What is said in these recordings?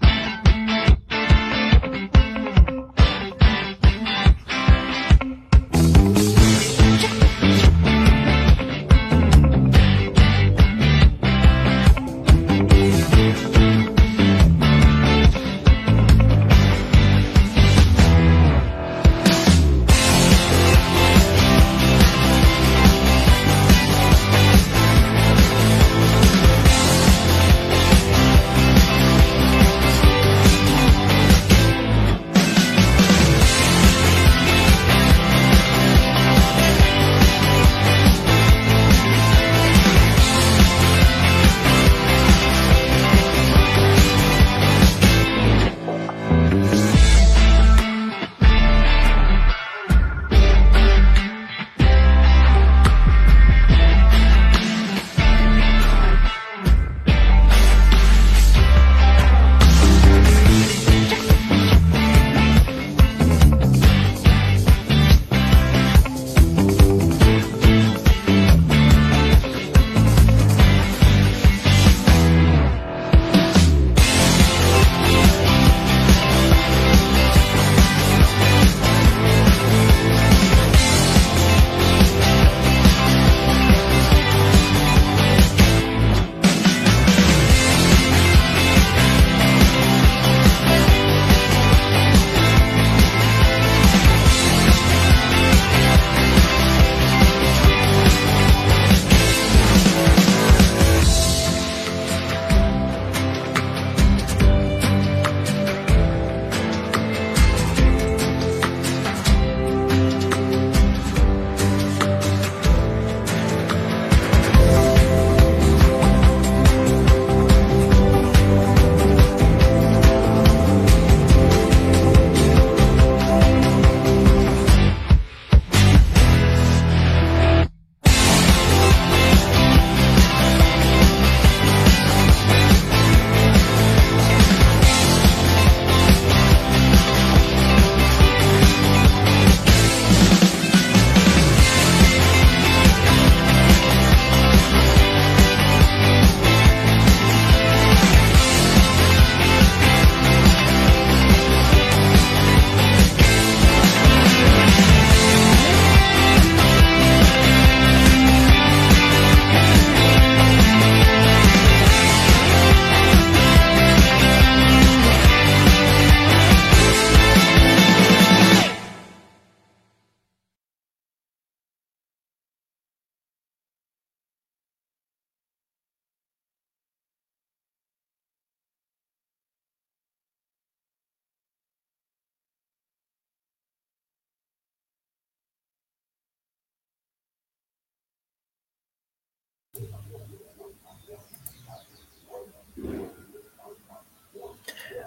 back.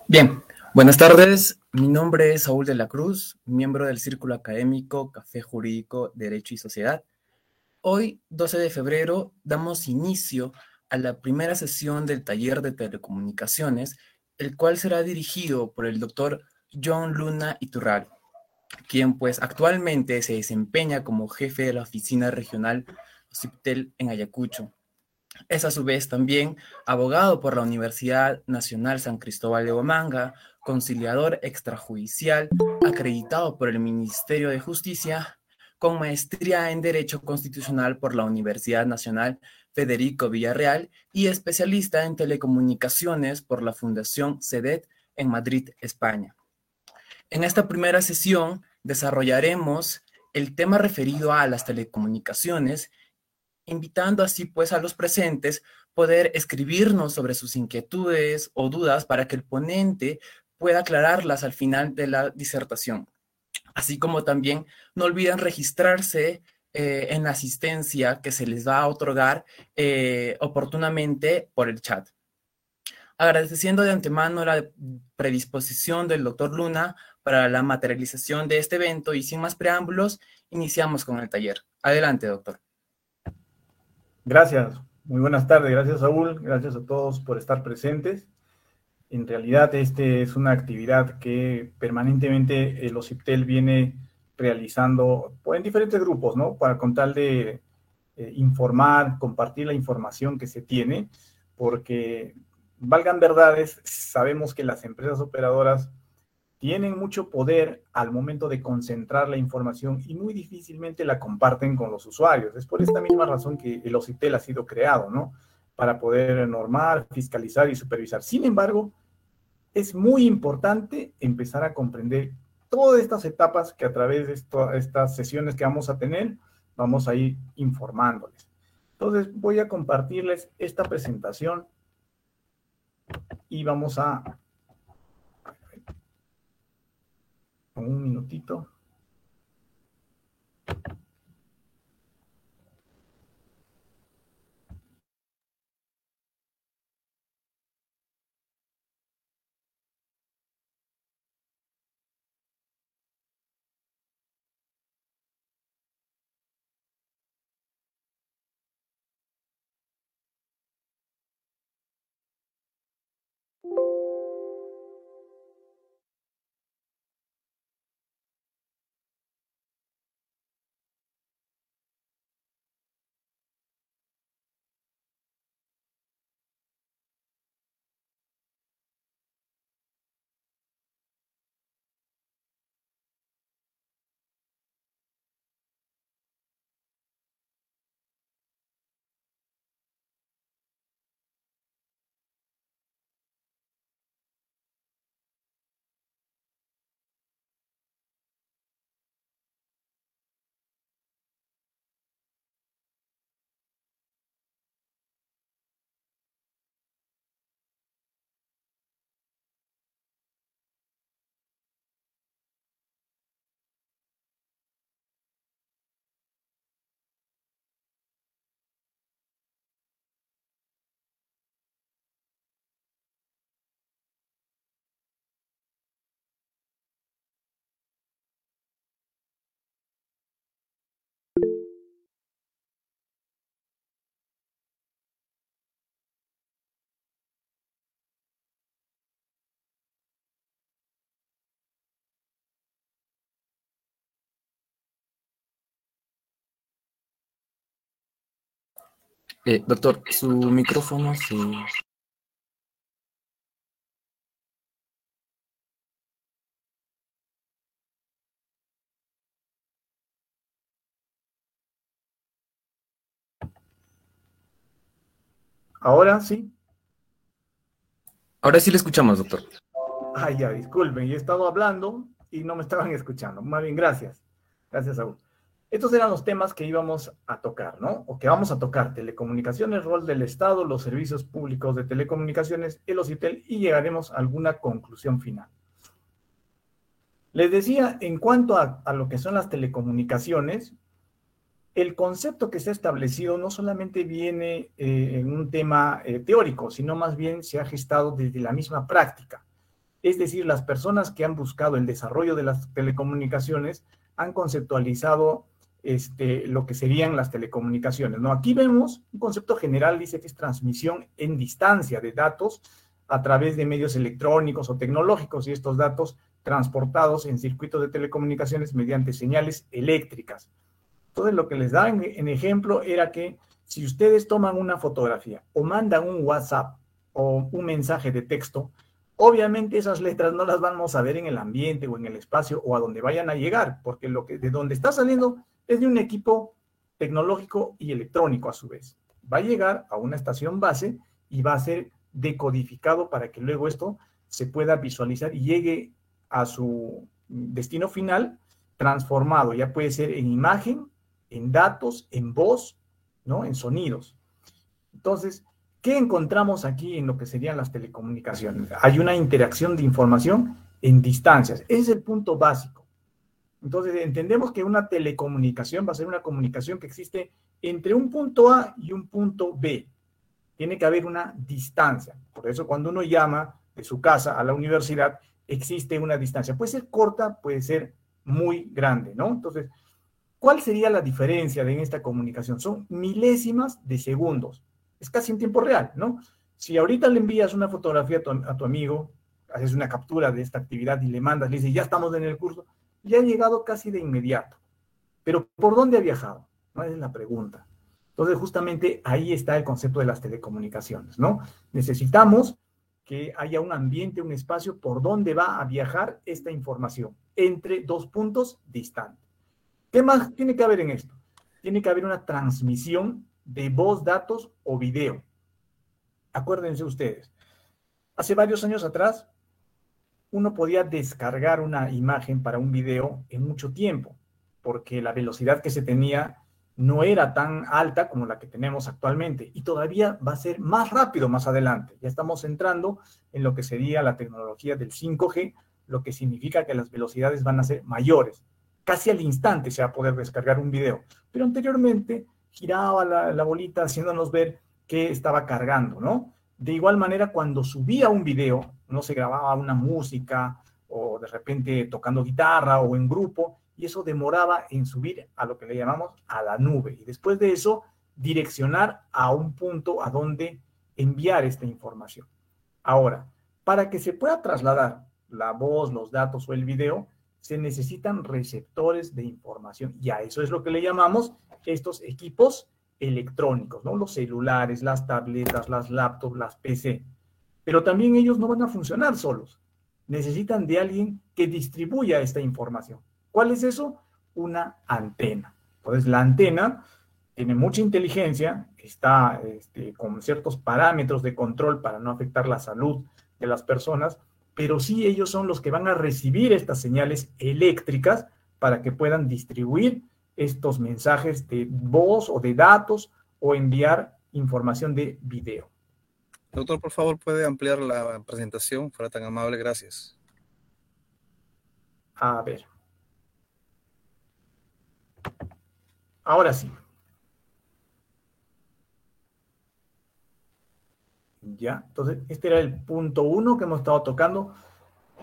Bien, buenas tardes. Mi nombre es Saúl de la Cruz, miembro del Círculo Académico Café Jurídico, Derecho y Sociedad. Hoy, 12 de febrero, damos inicio a la primera sesión del taller de telecomunicaciones, el cual será dirigido por el doctor John Luna Iturral, quien pues actualmente se desempeña como jefe de la oficina regional CIPTEL en Ayacucho. Es a su vez también abogado por la Universidad Nacional San Cristóbal de Omanga, conciliador extrajudicial acreditado por el Ministerio de Justicia, con maestría en Derecho Constitucional por la Universidad Nacional Federico Villarreal y especialista en telecomunicaciones por la Fundación CEDET en Madrid, España. En esta primera sesión desarrollaremos el tema referido a las telecomunicaciones invitando así pues a los presentes poder escribirnos sobre sus inquietudes o dudas para que el ponente pueda aclararlas al final de la disertación. Así como también no olviden registrarse eh, en la asistencia que se les va a otorgar eh, oportunamente por el chat. Agradeciendo de antemano la predisposición del doctor Luna para la materialización de este evento y sin más preámbulos, iniciamos con el taller. Adelante, doctor. Gracias, muy buenas tardes, gracias Saúl, gracias a todos por estar presentes. En realidad, este es una actividad que permanentemente el OCIPTEL viene realizando pues, en diferentes grupos, ¿no? Para con tal de eh, informar, compartir la información que se tiene, porque valgan verdades, sabemos que las empresas operadoras tienen mucho poder al momento de concentrar la información y muy difícilmente la comparten con los usuarios. Es por esta misma razón que el OCITEL ha sido creado, ¿no? Para poder normar, fiscalizar y supervisar. Sin embargo, es muy importante empezar a comprender todas estas etapas que a través de estas sesiones que vamos a tener, vamos a ir informándoles. Entonces, voy a compartirles esta presentación y vamos a un minutito. Eh, doctor, su micrófono se... Ahora sí. Ahora sí le escuchamos, doctor. Ay, ya, disculpen, yo he estado hablando y no me estaban escuchando. Más bien, gracias. Gracias, Saúl. Estos eran los temas que íbamos a tocar, ¿no? O que vamos a tocar, telecomunicaciones, rol del Estado, los servicios públicos de telecomunicaciones, el OCITEL, y llegaremos a alguna conclusión final. Les decía, en cuanto a, lo que son las telecomunicaciones, el concepto que se ha establecido no solamente viene eh, en un tema eh, teórico, sino más bien se ha gestado desde la misma práctica. Es decir, las personas que han buscado el desarrollo de las telecomunicaciones han conceptualizado este, lo que serían las telecomunicaciones. ¿no? Aquí vemos un concepto general, dice que es transmisión en distancia de datos a través de medios electrónicos o tecnológicos y estos datos transportados en circuitos de telecomunicaciones mediante señales eléctricas. Entonces, lo que les da en, ejemplo era que si ustedes toman una fotografía o mandan un WhatsApp o un mensaje de texto, obviamente esas letras no las vamos a ver en el ambiente o en el espacio o a donde vayan a llegar, porque lo que de donde está saliendo es de un equipo tecnológico y electrónico a su vez. Va a llegar a una estación base y va a ser decodificado para que luego esto se pueda visualizar y llegue a su destino final transformado. Ya puede ser en imagen, en datos, en voz, ¿no? En sonidos. Entonces, ¿qué encontramos aquí en lo que serían las telecomunicaciones? Hay una interacción de información en distancias. Es el punto básico. Entonces, entendemos que una telecomunicación va a ser una comunicación que existe entre un punto A y un punto B. Tiene que haber una distancia. Por eso cuando uno llama de su casa a la universidad, existe una distancia. Puede ser corta, puede ser muy grande, ¿no? Entonces, ¿cuál sería la diferencia en esta comunicación? Son milésimas de segundos. Es casi en tiempo real, ¿no? Si ahorita le envías una fotografía a tu, a tu amigo, haces una captura de esta actividad y le mandas, le dices, ya estamos en el curso, ya ha llegado casi de inmediato. Pero ¿por dónde ha viajado? ¿No? es la pregunta. Entonces, justamente ahí está el concepto de las telecomunicaciones, ¿no? Necesitamos que haya un ambiente, un espacio por donde va a viajar esta información entre dos puntos distantes. ¿Qué más tiene que haber en esto? Tiene que haber una transmisión de voz, datos o video. Acuérdense ustedes, hace varios años atrás, uno podía descargar una imagen para un video en mucho tiempo, porque la velocidad que se tenía no era tan alta como la que tenemos actualmente y todavía va a ser más rápido más adelante. Ya estamos entrando en lo que sería la tecnología del 5G, lo que significa que las velocidades van a ser mayores. Casi al instante se va a poder descargar un video, pero anteriormente giraba la, bolita haciéndonos ver que estaba cargando, ¿no? De igual manera, cuando subía un video, no se grababa una música o de repente tocando guitarra o en grupo, y eso demoraba en subir a lo que le llamamos a la nube. Y después de eso, direccionar a un punto a donde enviar esta información. Ahora, para que se pueda trasladar la voz, los datos o el video, se necesitan receptores de información. Y a eso es lo que le llamamos estos equipos electrónicos, ¿no? Los celulares, las tabletas, las laptops, las PC. Pero también ellos no van a funcionar solos. Necesitan de alguien que distribuya esta información. ¿Cuál es eso? Una antena. Entonces, la antena tiene mucha inteligencia, está este, con ciertos parámetros de control para no afectar la salud de las personas, pero sí ellos son los que van a recibir estas señales eléctricas para que puedan distribuir estos mensajes de voz o de datos o enviar información de video. Doctor, por favor, puede ampliar la presentación, fuera tan amable, gracias. A ver. Ahora sí. Ya, entonces este era el punto uno que hemos estado tocando.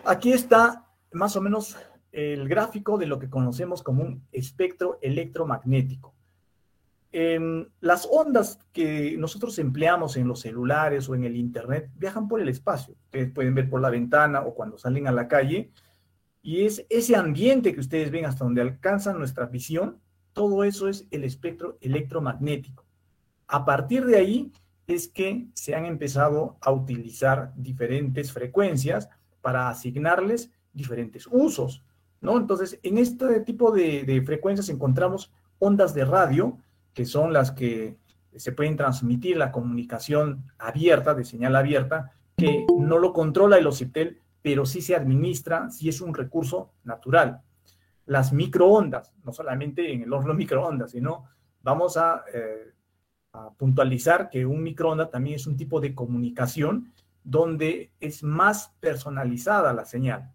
Aquí está más o menos el gráfico de lo que conocemos como un espectro electromagnético. Las ondas que nosotros empleamos en los celulares o en el Internet viajan por el espacio. Ustedes pueden ver por la ventana o cuando salen a la calle. Y es ese ambiente que ustedes ven hasta donde alcanza nuestra visión, todo eso es el espectro electromagnético. A partir de ahí es que se han empezado a utilizar diferentes frecuencias para asignarles diferentes usos, ¿no? Entonces, en este tipo de, frecuencias encontramos ondas de radio, que son las que se pueden transmitir la comunicación abierta, de señal abierta, que no lo controla el OCIPTEL, pero sí se administra si es un recurso natural las microondas, no solamente en el horno microondas, sino vamos eh, a, puntualizar que un microondas también es un tipo de comunicación donde es más personalizada la señal.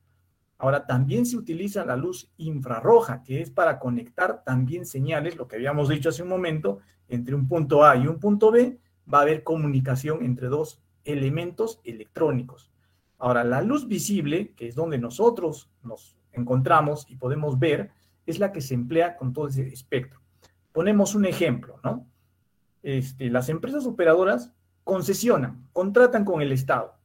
Ahora, también se utiliza la luz infrarroja, que es para conectar también señales, lo que habíamos dicho hace un momento, entre un punto A y un punto B, va a haber comunicación entre dos elementos electrónicos. Ahora, la luz visible, que es donde nosotros nos encontramos y podemos ver es la que se emplea con todo ese espectro. Ponemos un ejemplo, ¿no? Este, las empresas operadoras concesionan, contratan con el Estado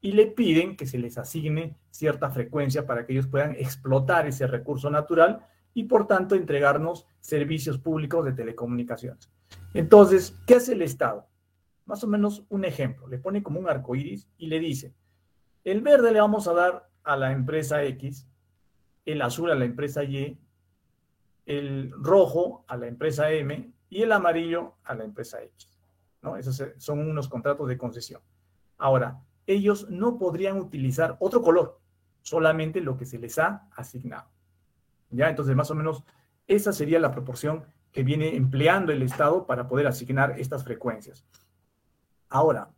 y le piden que se les asigne cierta frecuencia para que ellos puedan explotar ese recurso natural y por tanto entregarnos servicios públicos de telecomunicaciones. Entonces, ¿qué hace el Estado? Más o menos un ejemplo, le pone como un arco iris y le dice: el verde le vamos a dar a la empresa X el azul a la empresa Y, el rojo a la empresa M y el amarillo a la empresa X. ¿no? Esos son unos contratos de concesión. Ahora, ellos no podrían utilizar otro color, solamente lo que se les ha asignado. ¿Ya? Entonces, más o menos, esa sería la proporción que viene empleando el Estado para poder asignar estas frecuencias. Ahora,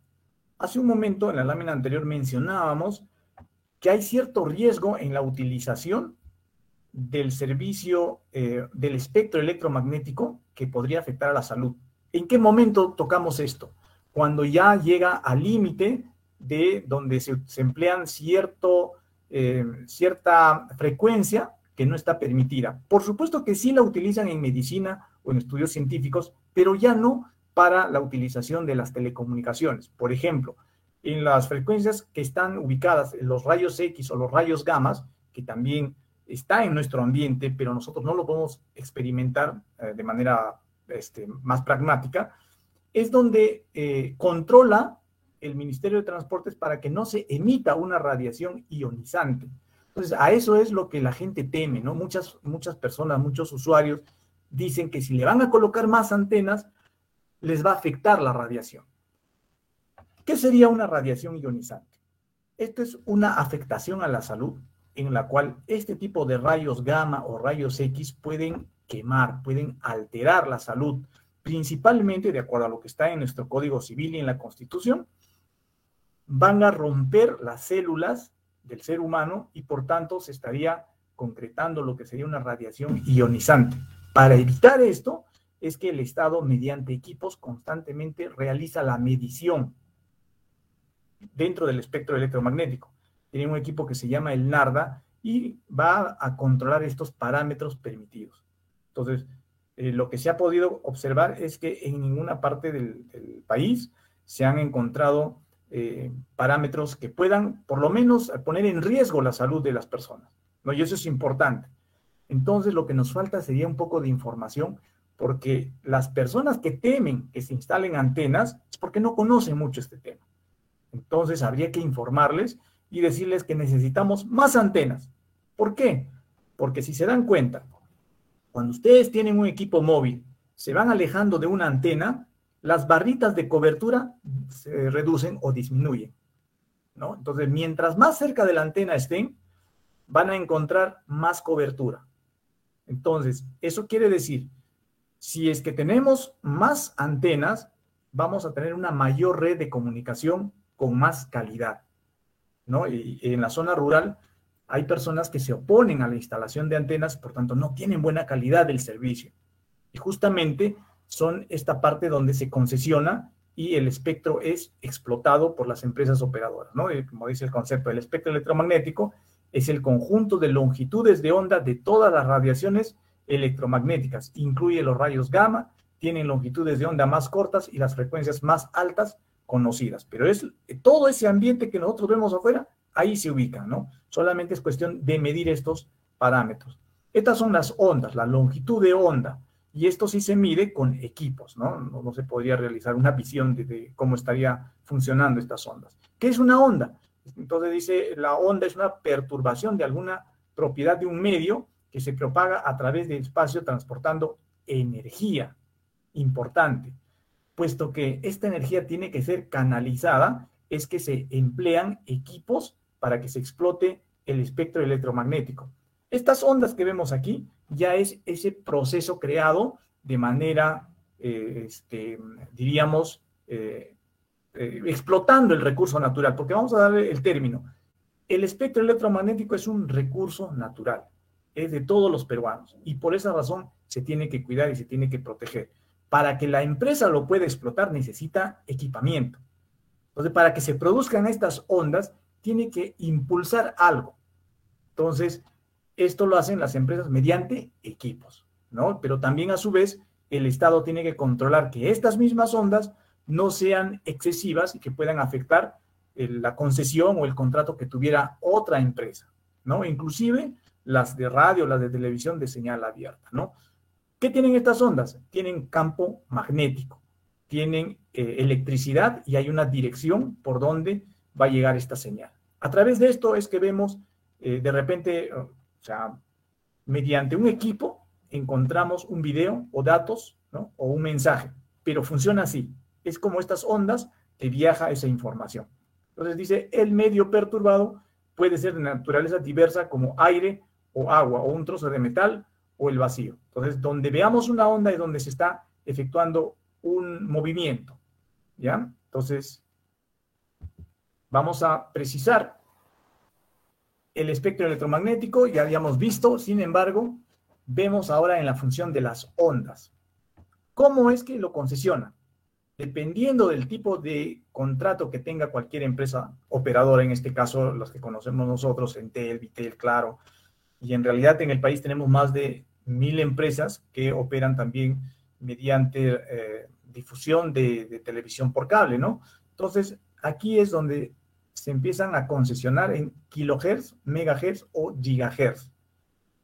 hace un momento en la lámina anterior mencionábamos que hay cierto riesgo en la utilización del servicio eh, del espectro electromagnético que podría afectar a la salud. ¿En qué momento tocamos esto? Cuando ya llega al límite de donde se, emplean cierto, eh, cierta frecuencia que no está permitida. Por supuesto que sí la utilizan en medicina o en estudios científicos, pero ya no para la utilización de las telecomunicaciones. Por ejemplo, en las frecuencias que están ubicadas en los rayos X o los rayos gamas, que también está en nuestro ambiente, pero nosotros no lo podemos experimentar eh, de manera este, más pragmática, es donde eh, controla el Ministerio de Transportes para que no se emita una radiación ionizante. Entonces, a eso es lo que la gente teme, ¿no? Muchas, muchas personas, muchos usuarios dicen que si le van a colocar más antenas, les va a afectar la radiación. ¿Qué sería una radiación ionizante? Esto es una afectación a la salud en la cual este tipo de rayos gamma o rayos X pueden quemar, pueden alterar la salud, principalmente de acuerdo a lo que está en nuestro Código Civil y en la Constitución, van a romper las células del ser humano y por tanto se estaría concretando lo que sería una radiación ionizante. Para evitar esto es que el Estado, mediante equipos, constantemente realiza la medición dentro del espectro electromagnético. Tiene un equipo que se llama el NARDA y va a controlar estos parámetros permitidos. Entonces, eh, lo que se ha podido observar es que en ninguna parte del, país se han encontrado eh, parámetros que puedan, por lo menos, poner en riesgo la salud de las personas. ¿no? Y eso es importante. Entonces, lo que nos falta sería un poco de información, porque las personas que temen que se instalen antenas es porque no conocen mucho este tema. Entonces, habría que informarles y decirles que necesitamos más antenas. ¿Por qué? Porque si se dan cuenta, cuando ustedes tienen un equipo móvil, se van alejando de una antena, las barritas de cobertura se reducen o disminuyen. ¿no? Entonces, mientras más cerca de la antena estén, van a encontrar más cobertura. Entonces, eso quiere decir, si es que tenemos más antenas, vamos a tener una mayor red de comunicación con más calidad. ¿no? Y en la zona rural hay personas que se oponen a la instalación de antenas, por tanto no tienen buena calidad del servicio. Y justamente son esta parte donde se concesiona y el espectro es explotado por las empresas operadoras, ¿no? como dice el concepto, el espectro electromagnético es el conjunto de longitudes de onda de todas las radiaciones electromagnéticas, incluye los rayos gamma, tienen longitudes de onda más cortas y las frecuencias más altas conocidas, pero es todo ese ambiente que nosotros vemos afuera ahí se ubica, ¿no? Solamente es cuestión de medir estos parámetros. Estas son las ondas, la longitud de onda, y esto sí se mide con equipos, ¿no? No, se podría realizar una visión de, cómo estaría funcionando estas ondas. ¿Qué es una onda? Entonces dice, la onda es una perturbación de alguna propiedad de un medio que se propaga a través del espacio transportando energía. Importante, puesto que esta energía tiene que ser canalizada, es que se emplean equipos para que se explote el espectro electromagnético. Estas ondas que vemos aquí ya es ese proceso creado de manera, eh, este, diríamos, eh, eh, explotando el recurso natural, porque vamos a darle el término. El espectro electromagnético es un recurso natural, es de todos los peruanos y por esa razón se tiene que cuidar y se tiene que proteger. Para que la empresa lo pueda explotar necesita equipamiento. Entonces, para que se produzcan estas ondas, tiene que impulsar algo. Entonces, esto lo hacen las empresas mediante equipos, ¿no? Pero también a su vez, el Estado tiene que controlar que estas mismas ondas no sean excesivas y que puedan afectar la concesión o el contrato que tuviera otra empresa, ¿no? Inclusive las de radio, las de televisión de señal abierta, ¿no? ¿Qué tienen estas ondas? Tienen campo magnético, tienen eh, electricidad y hay una dirección por donde va a llegar esta señal. A través de esto es que vemos eh, de repente, o sea, mediante un equipo encontramos un video o datos, ¿no? O un mensaje, pero funciona así. Es como estas ondas que viaja esa información. Entonces dice, el medio perturbado puede ser de naturaleza diversa como aire o agua o un trozo de metal o el vacío. Entonces, donde veamos una onda es donde se está efectuando un movimiento. ¿Ya? Entonces, Vamos a precisar el espectro electromagnético, ya habíamos visto, sin embargo, vemos ahora en la función de las ondas. ¿Cómo es que lo concesiona? Dependiendo del tipo de contrato que tenga cualquier empresa operadora, en este caso los que conocemos nosotros, Entel, Vitel, Claro, y en realidad en el país tenemos más de mil empresas que operan también mediante eh, difusión de, de televisión por cable, ¿no? Entonces, aquí es donde se empiezan a concesionar en kilohertz, megahertz o gigahertz.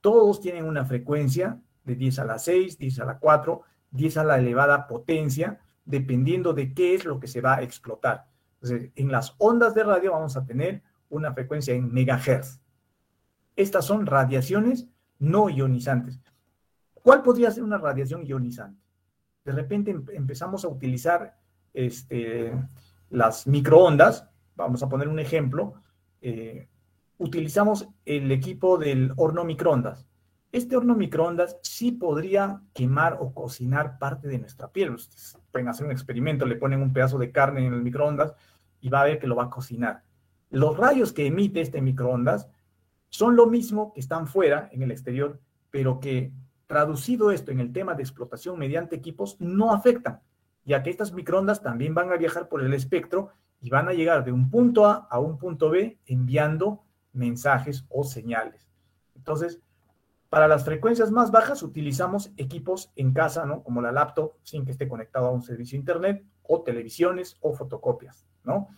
Todos tienen una frecuencia de 10 a la 6, 10 a la 4, 10 a la elevada potencia, dependiendo de qué es lo que se va a explotar. En las ondas de radio vamos a tener una frecuencia en megahertz. Estas son radiaciones no ionizantes. ¿Cuál podría ser una radiación ionizante? De repente em, empezamos a utilizar este, las microondas. Vamos a poner un ejemplo. Eh, utilizamos el equipo del horno microondas. Este horno microondas sí podría quemar o cocinar parte de nuestra piel. Ustedes pueden hacer un experimento, le ponen un pedazo de carne en el microondas y va a ver que lo va a cocinar. Los rayos que emite este microondas son lo mismo que están fuera, en el exterior, pero que traducido esto en el tema de explotación mediante equipos, no afectan, ya que estas microondas también van a viajar por el espectro y van a llegar de un punto A a un punto B enviando mensajes o señales. Entonces, para las frecuencias más bajas utilizamos equipos en casa, ¿no? Como la laptop, sin que esté conectado a un servicio internet, o televisiones o fotocopias, ¿no?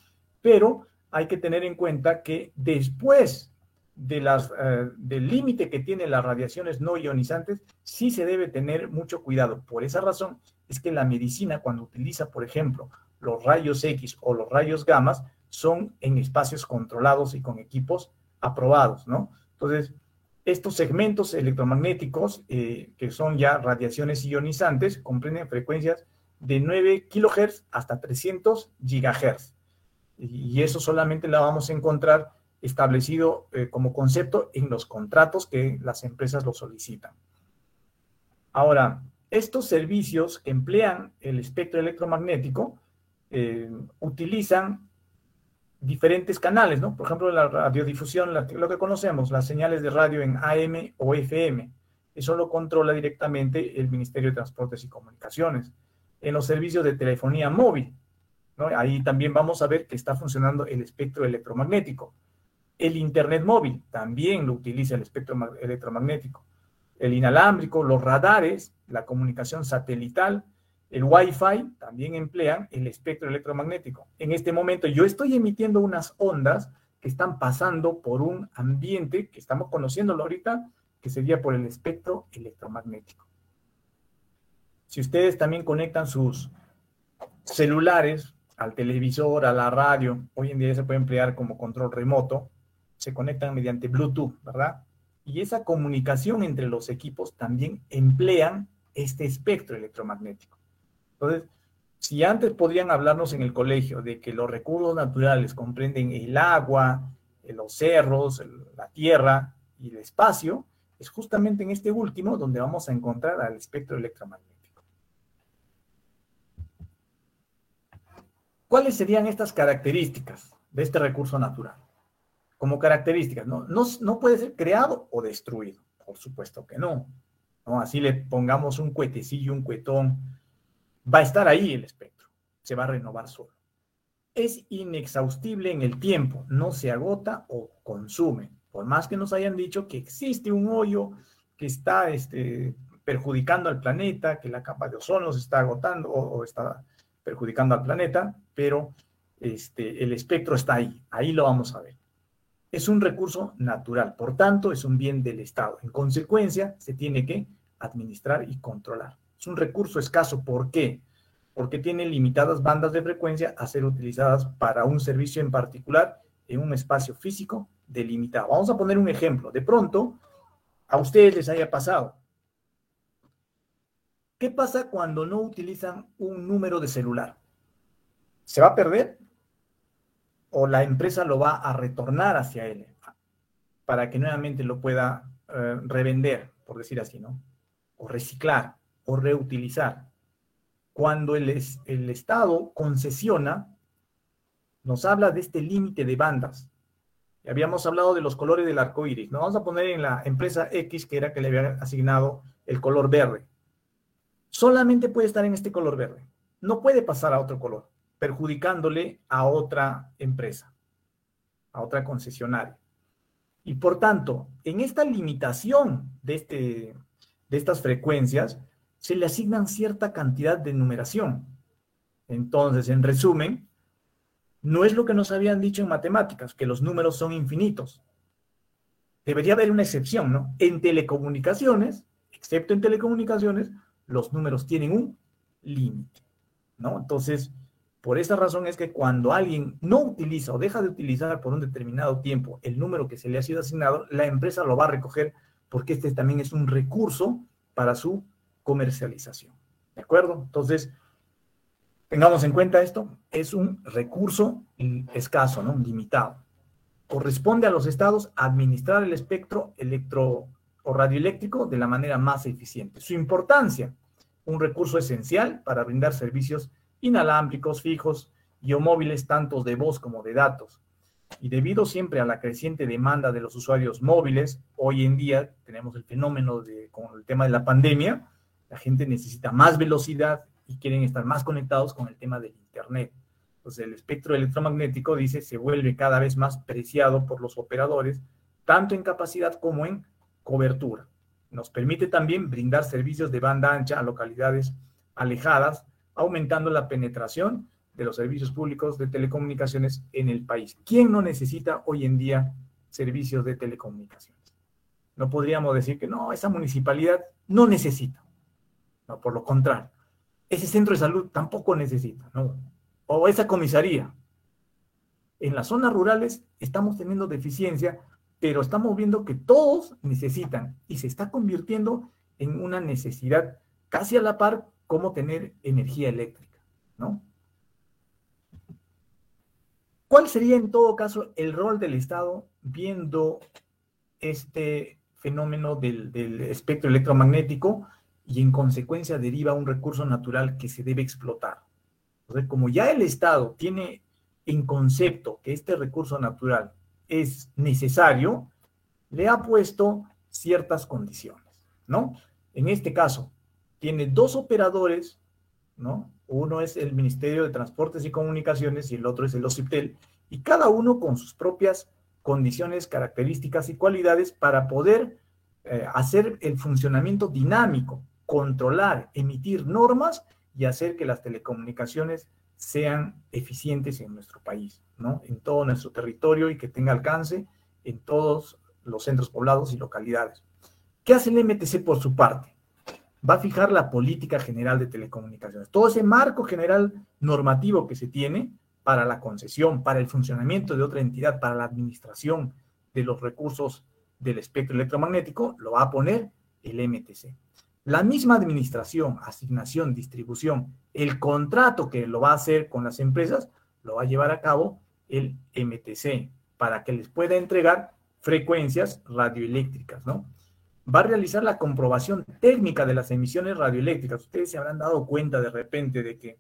Pero hay que tener en cuenta que después de las, eh, del límite que tienen las radiaciones no ionizantes, sí se debe tener mucho cuidado. Por esa razón es que la medicina, cuando utiliza, por ejemplo, los rayos X o los rayos gamas, son en espacios controlados y con equipos aprobados, ¿no? Entonces, estos segmentos electromagnéticos, eh, que son ya radiaciones ionizantes, comprenden frecuencias de 9 kHz hasta 300 GHz. Y eso solamente la vamos a encontrar establecido eh, como concepto en los contratos que las empresas lo solicitan. Ahora, estos servicios que emplean el espectro electromagnético eh, utilizan diferentes canales, ¿no? Por ejemplo, la radiodifusión, lo que conocemos, las señales de radio en AM o FM. Eso lo controla directamente el Ministerio de Transportes y Comunicaciones. En los servicios de telefonía móvil, ¿no? Ahí también vamos a ver que está funcionando el espectro electromagnético. El Internet móvil también lo utiliza el espectro electromagnético. El inalámbrico, los radares, la comunicación satelital, el Wi-Fi también emplea el espectro electromagnético. En este momento yo estoy emitiendo unas ondas que están pasando por un ambiente que estamos conociéndolo ahorita, que sería por el espectro electromagnético. Si ustedes también conectan sus celulares al televisor, a la radio, hoy en día se puede emplear como control remoto, se conectan mediante Bluetooth, ¿verdad? Y esa comunicación entre los equipos también emplean este espectro electromagnético. Entonces, si antes podrían hablarnos en el colegio de que los recursos naturales comprenden el agua, eh, los cerros, la tierra y el espacio, es justamente en este último donde vamos a encontrar al espectro electromagnético. ¿Cuáles serían estas características de este recurso natural? Como características, no, no, puede ser creado o destruido, por supuesto que no. ¿no? Así le pongamos un cuetecillo, un cuetón, va a estar ahí el espectro, se va a renovar solo. Es inexhaustible en el tiempo, no se agota o consume. Por más que nos hayan dicho que existe un hoyo que está este, perjudicando al planeta, que la capa de ozono se está agotando o, está perjudicando al planeta, pero este, el espectro está ahí, ahí lo vamos a ver. Es un recurso natural, por tanto, es un bien del Estado. En consecuencia, se tiene que administrar y controlar. Es un recurso escaso. ¿Por qué? Porque tiene limitadas bandas de frecuencia a ser utilizadas para un servicio en particular en un espacio físico delimitado. Vamos a poner un ejemplo. De pronto, a ustedes les haya pasado. ¿Qué pasa cuando no utilizan un número de celular? ¿Se va a perder? ¿O la empresa lo va a retornar hacia él para que nuevamente lo pueda eh, revender, por decir así, ¿no? O reciclar o reutilizar. Cuando el, Estado concesiona, nos habla de este límite de bandas. Habíamos hablado de los colores del arco iris. Nos vamos a poner en la empresa X, que era que le había asignado el color verde. Solamente puede estar en este color verde. No puede pasar a otro color, perjudicándole a otra empresa, a otra concesionaria. Y por tanto, en esta limitación de, este, de estas frecuencias, se le asignan cierta cantidad de numeración. Entonces, en resumen, no es lo que nos habían dicho en matemáticas, que los números son infinitos. Debería haber una excepción, ¿no? En telecomunicaciones, excepto en telecomunicaciones, los números tienen un límite, ¿no? Entonces, Por esa razón es que cuando alguien no utiliza o deja de utilizar por un determinado tiempo el número que se le ha sido asignado, la empresa lo va a recoger porque este también es un recurso para su comercialización. ¿De acuerdo? Entonces, tengamos en cuenta esto, es un recurso escaso, ¿no? Limitado. Corresponde a los estados administrar el espectro electro o radioeléctrico de la manera más eficiente. Su importancia, un recurso esencial para brindar servicios inalámbricos, fijos y o móviles, tanto de voz como de datos. Y debido siempre a la creciente demanda de los usuarios móviles, hoy en día tenemos el fenómeno de, con el tema de la pandemia, la gente necesita más velocidad y quieren estar más conectados con el tema del Internet. Entonces el espectro electromagnético, dice, se vuelve cada vez más preciado por los operadores, tanto en capacidad como en cobertura. Nos permite también brindar servicios de banda ancha a localidades alejadas aumentando la penetración de los servicios públicos de telecomunicaciones en el país. ¿Quién no necesita hoy en día servicios de telecomunicaciones? No podríamos decir que no, esa municipalidad no necesita. Por lo contrario, ese centro de salud tampoco necesita, ¿no? O esa comisaría. En las zonas rurales estamos teniendo deficiencia, pero estamos viendo que todos necesitan y se está convirtiendo en una necesidad casi a la par cómo tener energía eléctrica, ¿no? ¿Cuál sería en todo caso el rol del Estado viendo este fenómeno del, espectro electromagnético y en consecuencia deriva un recurso natural que se debe explotar? Como ya el Estado tiene en concepto que este recurso natural es necesario, le ha puesto ciertas condiciones, ¿no? En este caso, tiene dos operadores, ¿no? Uno es el Ministerio de Transportes y Comunicaciones y el otro es el OCIPTEL, y cada uno con sus propias condiciones, características y cualidades para poder eh, hacer el funcionamiento dinámico, controlar, emitir normas y hacer que las telecomunicaciones sean eficientes en nuestro país, ¿no? En todo nuestro territorio y que tenga alcance en todos los centros poblados y localidades. ¿Qué hace el MTC por su parte? va a fijar la política general de telecomunicaciones. Todo ese marco general normativo que se tiene para la concesión, para el funcionamiento de otra entidad, para la administración de los recursos del espectro electromagnético, lo va a poner el MTC. La misma administración, asignación, distribución, el contrato que lo va a hacer con las empresas, lo va a llevar a cabo el MTC para que les pueda entregar frecuencias radioeléctricas, ¿no? va a realizar la comprobación técnica de las emisiones radioeléctricas. Ustedes se habrán dado cuenta de repente de que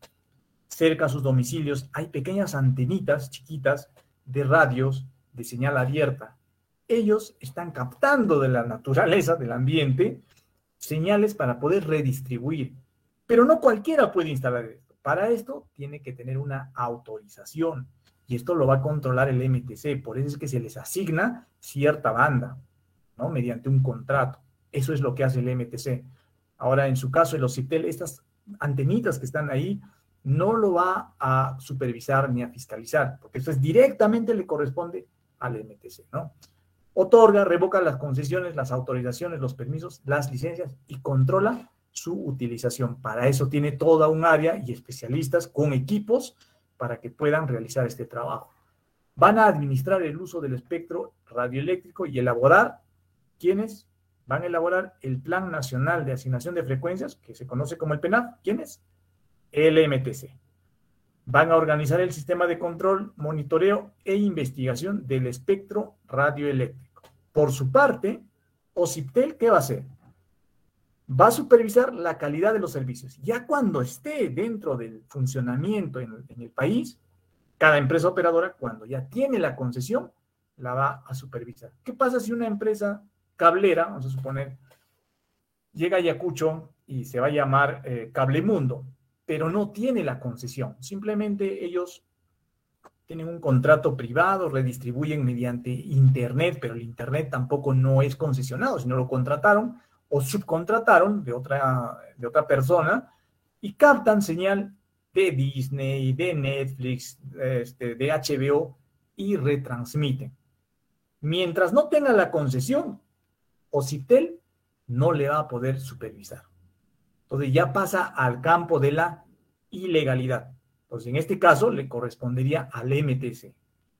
cerca a sus domicilios hay pequeñas antenitas chiquitas de radios de señal abierta. Ellos están captando de la naturaleza, del ambiente, señales para poder redistribuir. Pero no cualquiera puede instalar esto. Para esto tiene que tener una autorización y esto lo va a controlar el MTC. Por eso es que se les asigna cierta banda. Mediante un contrato. Eso es lo que hace el MTC. Ahora, en su caso, el OCITEL, estas antenitas que están ahí, no lo va a supervisar ni a fiscalizar, porque eso es directamente le corresponde al MTC, ¿no? Otorga, revoca las concesiones, las autorizaciones, los permisos, las licencias y controla su utilización. Para eso tiene toda un área y especialistas con equipos para que puedan realizar este trabajo. Van a administrar el uso del espectro radioeléctrico y elaborar ¿Quiénes van a elaborar el Plan Nacional de Asignación de Frecuencias, que se conoce como el PENAF. ¿Quiénes? El MTC. Van a organizar el sistema de control, monitoreo e investigación del espectro radioeléctrico. Por su parte, OCIPTEL, ¿qué va a hacer? Va a supervisar la calidad de los servicios. Ya cuando esté dentro del funcionamiento en, el país, cada empresa operadora, cuando ya tiene la concesión, la va a supervisar. ¿Qué pasa si una empresa cablera, vamos a suponer, llega a Ayacucho y se va a llamar eh, Cablemundo, pero no tiene la concesión. Simplemente ellos tienen un contrato privado, redistribuyen mediante Internet, pero el Internet tampoco no es concesionado, sino lo contrataron o subcontrataron de otra, de otra persona y captan señal de Disney, de Netflix, este, de HBO y retransmiten. Mientras no tenga la concesión, Ocitel no le va a poder supervisar. Entonces ya pasa al campo de la ilegalidad. Entonces, en este caso le correspondería al MTC.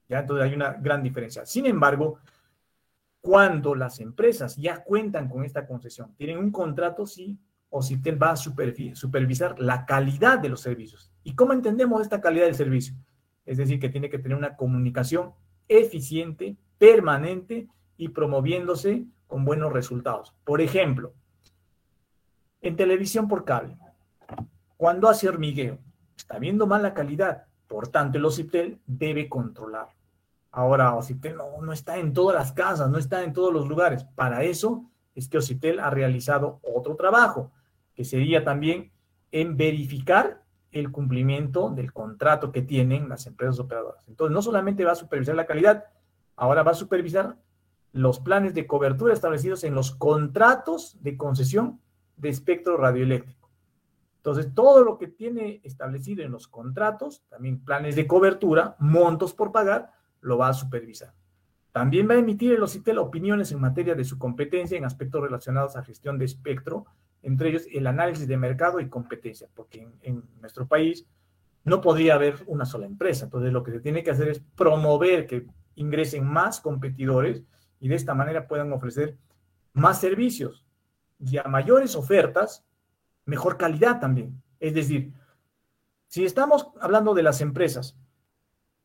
¿ya? Entonces hay una gran diferencia. Sin embargo, cuando las empresas ya cuentan con esta concesión, tienen un contrato, sí, OCITEL va a supervisar la calidad de los servicios. ¿Y cómo entendemos esta calidad del servicio? Es decir, que tiene que tener una comunicación eficiente, permanente y promoviéndose con buenos resultados. Por ejemplo, en televisión por cable, cuando hace hormigueo, está viendo mala calidad, por tanto el OCITEL debe controlar. Ahora, OCITEL no, no está en todas las casas, no está en todos los lugares. Para eso es que OCITEL ha realizado otro trabajo, que sería también en verificar el cumplimiento del contrato que tienen las empresas operadoras. Entonces, no solamente va a supervisar la calidad, ahora va a supervisar los planes de cobertura establecidos en los contratos de concesión de espectro radioeléctrico. Entonces, todo lo que tiene establecido en los contratos, también planes de cobertura, montos por pagar, lo va a supervisar. También va a emitir el OCITEL opiniones en materia de su competencia en aspectos relacionados a gestión de espectro, entre ellos el análisis de mercado y competencia, porque en, en nuestro país no podría haber una sola empresa. Entonces, lo que se tiene que hacer es promover que ingresen más competidores y de esta manera puedan ofrecer más servicios y a mayores ofertas, mejor calidad también. Es decir, si estamos hablando de las empresas,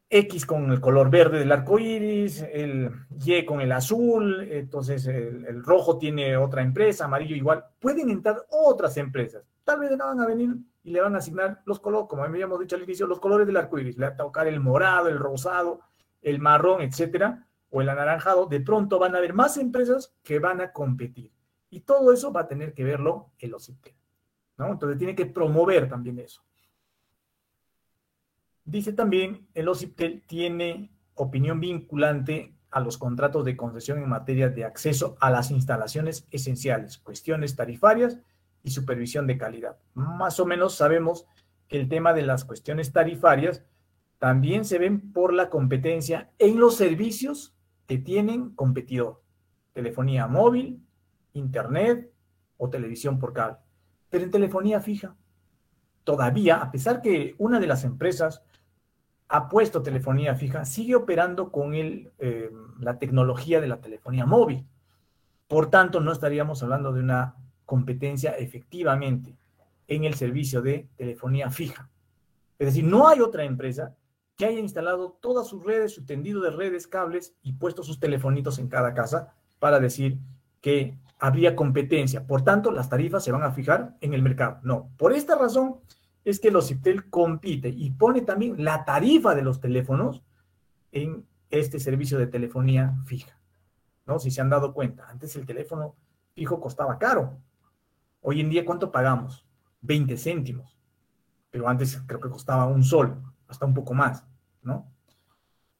X con el color verde del arco iris, el Y con el azul, entonces el, rojo tiene otra empresa, amarillo igual, pueden entrar otras empresas. Tal vez no van a venir y le van a asignar los colores, como habíamos dicho al inicio, los colores del arco iris, le va a tocar el morado, el rosado, el marrón, etcétera, o el anaranjado, de pronto van a haber más empresas que van a competir. Y todo eso va a tener que verlo el. ¿no? Entonces tiene que promover también eso. Dice también, el OCITEL tiene opinión vinculante a los contratos de concesión en materia de acceso a las instalaciones esenciales, cuestiones tarifarias y supervisión de calidad. Más o menos sabemos que el tema de las cuestiones tarifarias también se ven por la competencia en los servicios que tienen competidor. Telefonía móvil, internet o televisión por cable. Pero en telefonía fija, todavía, a pesar que una de las empresas ha puesto telefonía fija, sigue operando con el, eh, la tecnología de la telefonía móvil. Por tanto, no estaríamos hablando de una competencia efectivamente en el servicio de telefonía fija. Es decir, no hay otra empresa que haya instalado todas sus redes, su tendido de redes, cables y puesto sus telefonitos en cada casa para decir que habría competencia. Por tanto, las tarifas se van a fijar en el mercado. No, por esta razón es que los CIPTEL compite y pone también la tarifa de los teléfonos en este servicio de telefonía fija. ¿No? Si se han dado cuenta, antes el teléfono fijo costaba caro. Hoy en día, ¿cuánto pagamos? 20 céntimos. Pero antes creo que costaba un sol hasta un poco más, ¿no?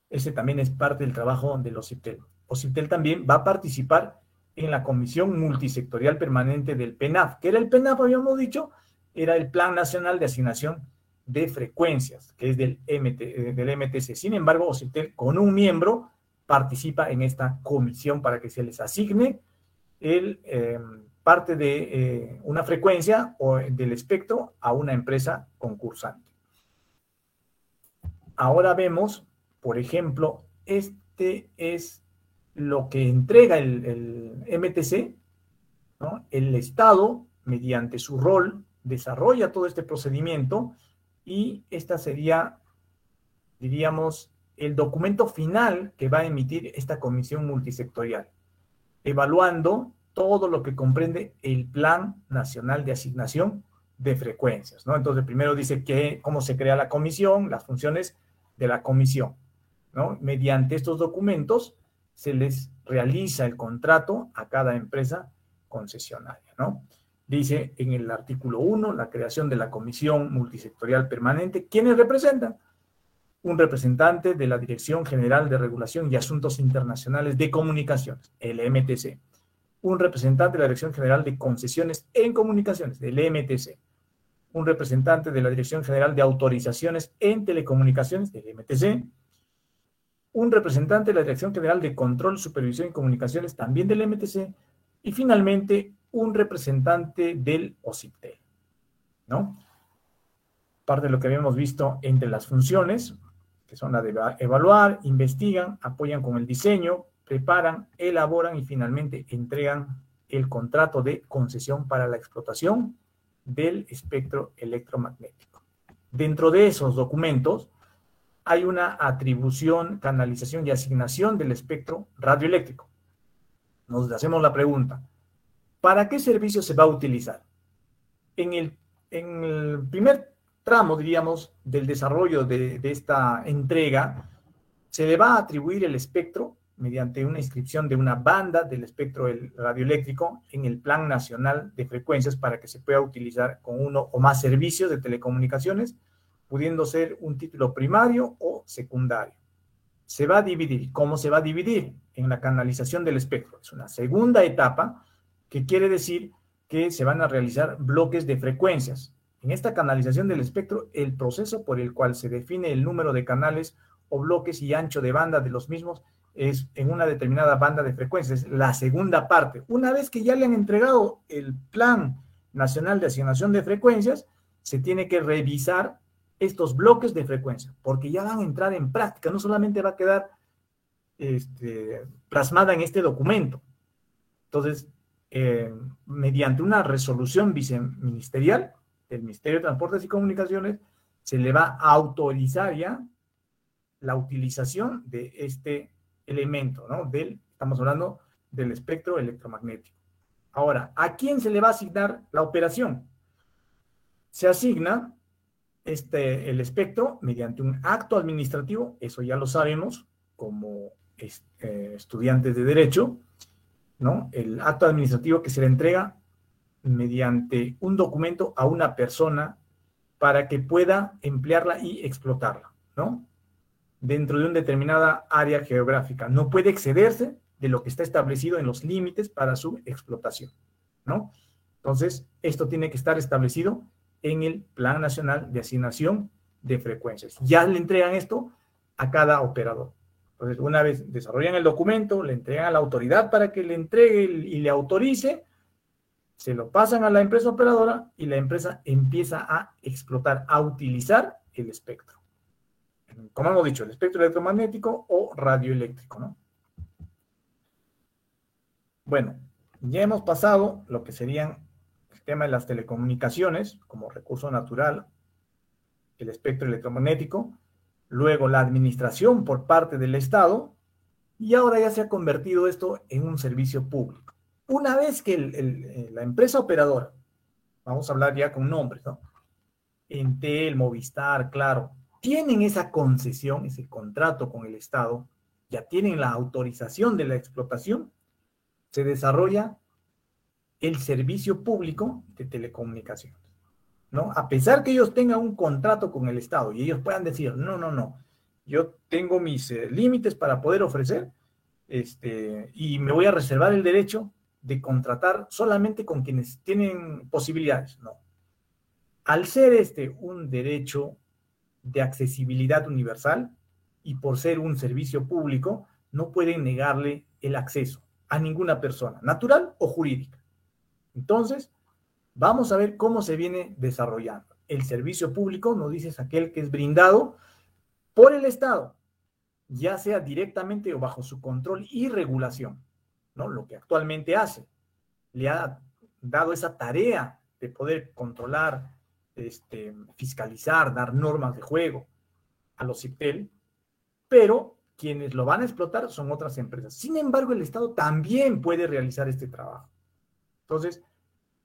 Ese también es parte del trabajo de los OCIPTEL. OCIPTEL también va a participar en la Comisión Multisectorial Permanente del PENAF. ¿Qué era el PENAF? Habíamos dicho, era el Plan Nacional de Asignación de Frecuencias, que es del, MT, eh, MTC. Sin embargo, OCIPTEL con un miembro participa en esta comisión para que se les asigne el, eh, parte de eh, una frecuencia o del espectro a una empresa concursante. Ahora vemos, por ejemplo, este es lo que entrega el, MTC, el Estado, mediante su rol, desarrolla todo este procedimiento y esta sería, diríamos, el documento final que va a emitir esta comisión multisectorial, evaluando todo lo que comprende el Plan Nacional de Asignación de Frecuencias. Entonces, primero dice que, cómo se crea la comisión, las funciones de la comisión. ¿no? Mediante estos documentos se les realiza el contrato a cada empresa concesionaria. ¿no? Dice en el artículo 1 la creación de la comisión multisectorial permanente. ¿Quiénes representan? Un representante de la Dirección General de Regulación y Asuntos Internacionales de Comunicaciones, el MTC. Un representante de la Dirección General de Concesiones en Comunicaciones, el MTC un representante de la Dirección General de Autorizaciones en Telecomunicaciones, del MTC, un representante de la Dirección General de Control, Supervisión y Comunicaciones, también del MTC, y finalmente un representante del OCIPTEL, ¿no? parte de lo que habíamos visto entre las funciones, que son la de evaluar, investigan, apoyan con el diseño, preparan, elaboran y finalmente entregan el contrato de concesión para la explotación del espectro electromagnético. Dentro de esos documentos hay una atribución, canalización y asignación del espectro radioeléctrico. Nos hacemos la pregunta, ¿para qué servicio se va a utilizar? En el, primer tramo, diríamos, del desarrollo de, de esta entrega, se le va a atribuir el espectro mediante una inscripción de una banda del espectro radioeléctrico en el Plan Nacional de Frecuencias para que se pueda utilizar con uno o más servicios de telecomunicaciones, pudiendo ser un título primario o secundario. Se va a dividir. ¿Cómo se va a dividir? En la canalización del espectro. Es una segunda etapa que quiere decir que se van a realizar bloques de frecuencias. En esta canalización del espectro, el proceso por el cual se define el número de canales o bloques y ancho de banda de los mismos es en una determinada banda de frecuencias, la segunda parte. Una vez que ya le han entregado el Plan Nacional de Asignación de Frecuencias, se tiene que revisar estos bloques de frecuencia, porque ya van a entrar en práctica, no solamente va a quedar este, plasmada en este documento. Entonces, eh, mediante una resolución viceministerial del Ministerio de Transportes y Comunicaciones, se le va a autorizar ya la utilización de este elemento, ¿no? Del, estamos hablando del espectro electromagnético. Ahora, ¿a quién se le va a asignar la operación? Se asigna este, el espectro mediante un acto administrativo, eso ya lo sabemos como eh, estudiantes de derecho, ¿no? El acto administrativo que se le entrega mediante un documento a una persona para que pueda emplearla y explotarla, ¿no? dentro de una determinada área geográfica. No puede excederse de lo que está establecido en los límites para su explotación, ¿no? Entonces, esto tiene que estar establecido en el Plan Nacional de Asignación de Frecuencias. Ya le entregan esto a cada operador. Entonces, una vez desarrollan el documento, le entregan a la autoridad para que le entregue y le autorice, se lo pasan a la empresa operadora y la empresa empieza a explotar, a utilizar el espectro como hemos dicho, el espectro electromagnético o radioeléctrico, ¿no? Bueno, ya hemos pasado lo que serían tema de las telecomunicaciones como recurso natural, el espectro electromagnético, luego la administración por parte del Estado, y ahora ya se ha convertido esto en un servicio público. Una vez que eh, la empresa operadora, vamos a hablar ya con nombres, ¿no? Entel, Movistar, Claro, tienen esa concesión, ese contrato con el Estado, ya tienen la autorización de la explotación, se desarrolla el servicio público de telecomunicaciones. ¿no? A pesar que ellos tengan un contrato con el Estado y ellos puedan decir, no, no, no, yo tengo mis eh, límites para poder ofrecer este, y me voy a reservar el derecho de contratar solamente con quienes tienen posibilidades. No. Al ser este un derecho de accesibilidad universal y por ser un servicio público, no pueden negarle el acceso a ninguna persona, natural o jurídica. Entonces, vamos a ver cómo se viene desarrollando. El servicio público, nos dice, es aquel que es brindado por el Estado, ya sea directamente o bajo su control y regulación, ¿no? Lo que actualmente hace. Le ha dado esa tarea de poder controlar este, fiscalizar, dar normas de juego a los CIPTEL, pero quienes lo van a explotar son otras empresas. Sin embargo, el Estado también puede realizar este trabajo. Entonces,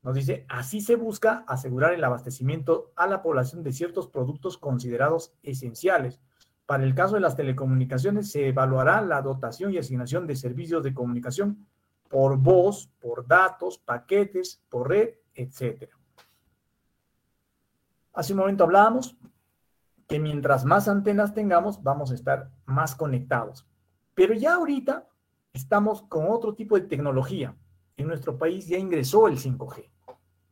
nos dice, así se busca asegurar el abastecimiento a la población de ciertos productos considerados esenciales. Para el caso de las telecomunicaciones, se evaluará la dotación y asignación de servicios de comunicación por voz, por datos, paquetes, por red, etcétera. Hace un momento hablábamos que mientras más antenas tengamos, vamos a estar más conectados. Pero ya ahorita estamos con otro tipo de tecnología. En nuestro país ya ingresó el 5G.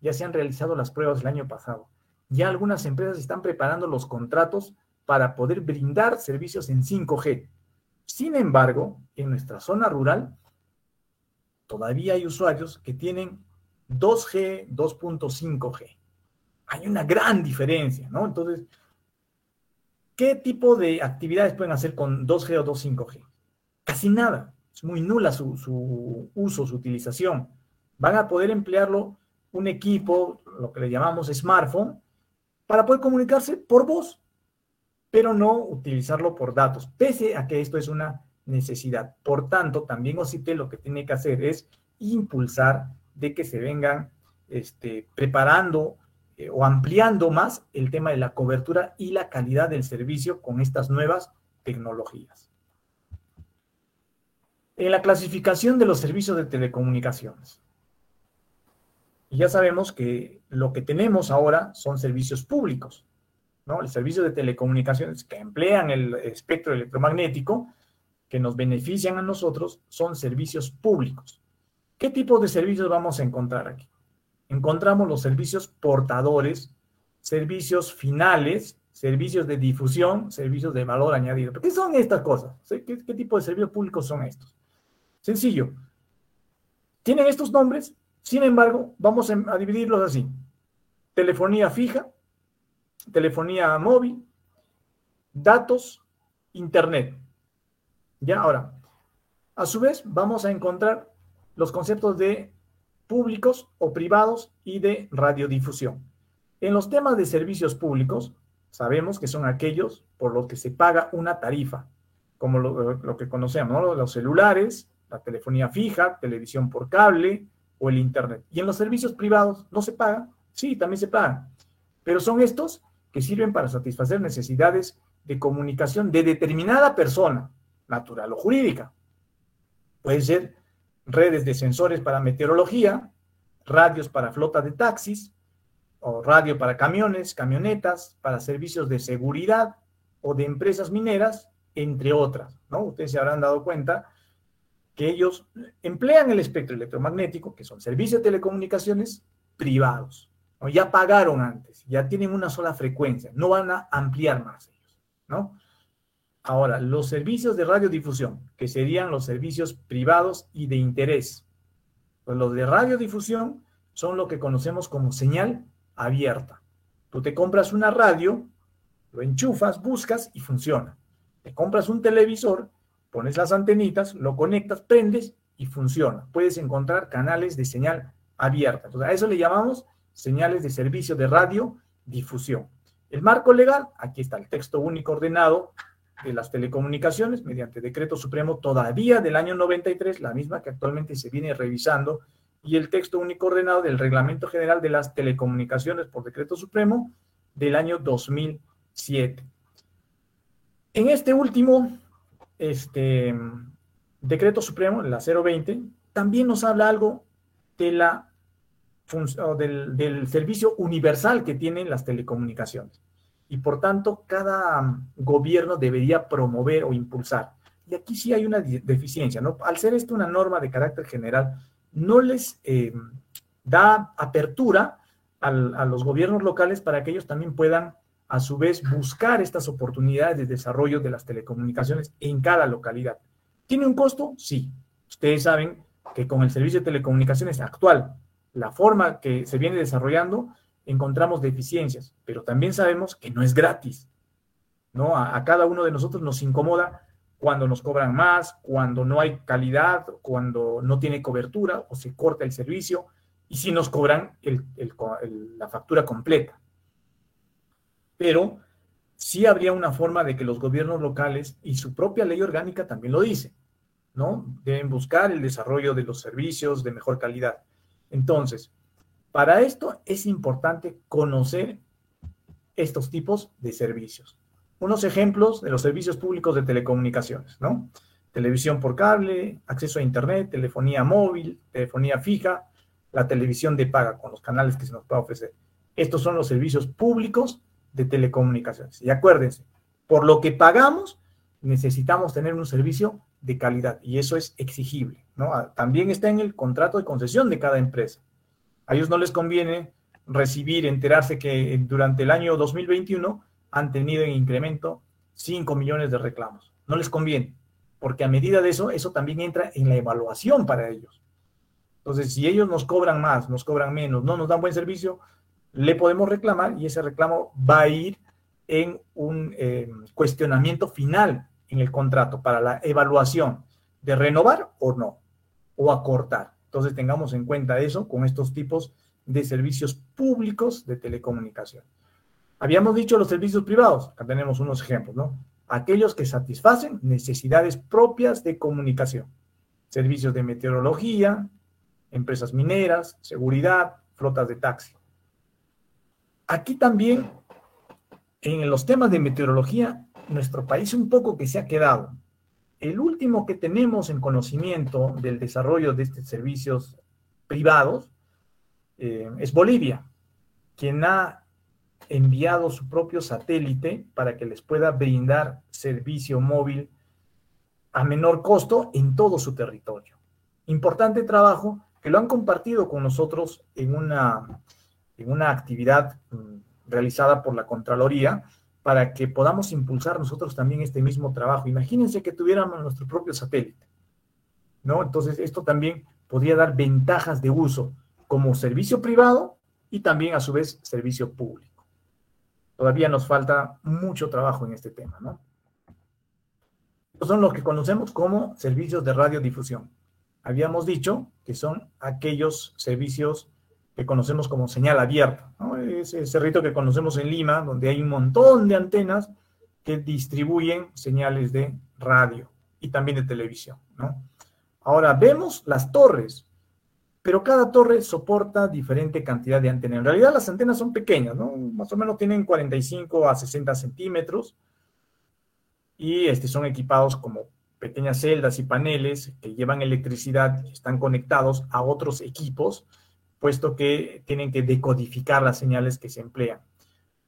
Ya se han realizado las pruebas el año pasado. Ya algunas empresas están preparando los contratos para poder brindar servicios en 5G. Sin embargo, en nuestra zona rural, todavía hay usuarios que tienen 2G, 2.5G. Hay una gran diferencia, ¿no? Entonces, ¿qué tipo de actividades pueden hacer con 2G o 2.5G? Casi nada. Muy nula su, su uso, su utilización. Van a poder emplearlo un equipo, lo que le llamamos smartphone, para poder comunicarse por voz, pero no utilizarlo por datos, pese a que esto es una necesidad. Por tanto, también OCITE lo que tiene que hacer es impulsar de que se vengan este, preparando eh, o ampliando más el tema de la cobertura y la calidad del servicio con estas nuevas tecnologías. En la clasificación de los servicios de telecomunicaciones. Y ya sabemos que lo que tenemos ahora son servicios públicos, ¿no? El servicio de telecomunicaciones que emplean el espectro electromagnético, que nos benefician a nosotros, son servicios públicos. ¿Qué tipo de servicios vamos a encontrar aquí? Encontramos los servicios portadores, servicios finales, servicios de difusión, servicios de valor añadido. ¿Qué son estas cosas? ¿Qué, qué tipo de servicios públicos son estos? Sencillo. Tienen estos nombres sin embargo, vamos a dividirlos así. Telefonía fija, telefonía móvil, datos, internet. Ya, ahora, a su vez, vamos a encontrar los conceptos de públicos o privados y de radiodifusión. En los temas de servicios públicos, sabemos que son aquellos por los que se paga una tarifa, como lo, que conocemos, los celulares, la telefonía fija, televisión por cable, o el Internet. Y en los servicios privados no se paga, sí, también se paga, pero son estos que sirven para satisfacer necesidades de comunicación de determinada persona, natural o jurídica. Pueden ser redes de sensores para meteorología, radios para flota de taxis, o radio para camiones, camionetas, para servicios de seguridad o de empresas mineras, entre otras. ¿no? Ustedes se habrán dado cuenta que ellos emplean el espectro electromagnético, que son servicios de telecomunicaciones privados. ¿no? Ya pagaron antes, ya tienen una sola frecuencia, no van a ampliar más ellos, ¿no? Ahora, los servicios de radiodifusión, que serían los servicios privados y de interés. Pues los de radiodifusión son lo que conocemos como señal abierta. Tú te compras una radio, lo enchufas, buscas y funciona. Te compras un televisor, pones las antenitas, lo conectas, prendes y funciona. Puedes encontrar canales de señal abierta. Entonces, a eso le llamamos señales de servicio de radio difusión. El marco legal, aquí está el texto único ordenado de las telecomunicaciones mediante decreto supremo todavía del año 93, la misma que actualmente se viene revisando, y el texto único ordenado del reglamento general de las telecomunicaciones por decreto supremo del año 2007. En este último este decreto supremo, la 020, también nos habla algo de la del, del, servicio universal que tienen las telecomunicaciones. Y por tanto, cada gobierno debería promover o impulsar. Y aquí sí hay una deficiencia, ¿no? Al ser esto una norma de carácter general, no les eh, da apertura a los gobiernos locales para que ellos también puedan a su vez buscar estas oportunidades de desarrollo de las telecomunicaciones en cada localidad. ¿Tiene un costo? Sí. Ustedes saben que con el servicio de telecomunicaciones actual, la forma que se viene desarrollando, encontramos deficiencias, pero también sabemos que no es gratis. ¿no? A, cada uno de nosotros nos incomoda cuando nos cobran más, cuando no hay calidad, cuando no tiene cobertura o se corta el servicio y si nos cobran la factura completa pero sí habría una forma de que los gobiernos locales y su propia ley orgánica también lo dice, ¿no? Deben buscar el desarrollo de los servicios de mejor calidad. Entonces, para esto es importante conocer estos tipos de servicios. Unos ejemplos de los servicios públicos de telecomunicaciones, ¿no? Televisión por cable, acceso a Internet, telefonía móvil, telefonía fija, la televisión de paga con los canales que se nos pueda ofrecer. Estos son los servicios públicos de telecomunicaciones. Y acuérdense, por lo que pagamos, necesitamos tener un servicio de calidad y eso es exigible. ¿no? Ah, también está en el contrato de concesión de cada empresa. A ellos no les conviene recibir, enterarse que durante el año 2021 han tenido en incremento 5 millones de reclamos. No les conviene, porque a medida de eso, eso también entra en la evaluación para ellos. Entonces, si ellos nos cobran más, nos cobran menos, no nos dan buen servicio, le podemos reclamar y ese reclamo va a ir en un eh, cuestionamiento final en el contrato para la evaluación de renovar o no, o acortar. Entonces tengamos en cuenta eso con estos tipos de servicios públicos de telecomunicación. Habíamos dicho los servicios privados, acá tenemos unos ejemplos, ¿no? Aquellos que satisfacen necesidades propias de comunicación, servicios de meteorología, empresas mineras, seguridad, flotas de taxi. Aquí también, en los temas de meteorología, nuestro país un poco que se ha quedado. El último que tenemos en conocimiento del desarrollo de estos servicios privados eh, es Bolivia, quien ha enviado su propio satélite para que les pueda brindar servicio móvil a menor costo en todo su territorio. Importante trabajo que lo han compartido con nosotros en una, en una actividad mm, realizada por la Contraloría para que podamos impulsar nosotros también este mismo trabajo. Imagínense que tuviéramos nuestro propio satélite, ¿no? Entonces, esto también podría dar ventajas de uso como servicio privado y también a su vez servicio público. Todavía nos falta mucho trabajo en este tema, ¿no? son los que conocemos como servicios de radiodifusión. Habíamos dicho que son aquellos servicios que conocemos como señal abierta, ¿no? ese cerrito que conocemos en Lima, donde hay un montón de antenas que distribuyen señales de radio y también de televisión. Ahora, vemos las torres, pero cada torre soporta diferente cantidad de antenas. En realidad las antenas son pequeñas, más o menos tienen 45 a 60 centímetros y este, son equipados como pequeñas celdas y paneles que llevan electricidad y están conectados a otros equipos puesto que tienen que decodificar las señales que se emplean.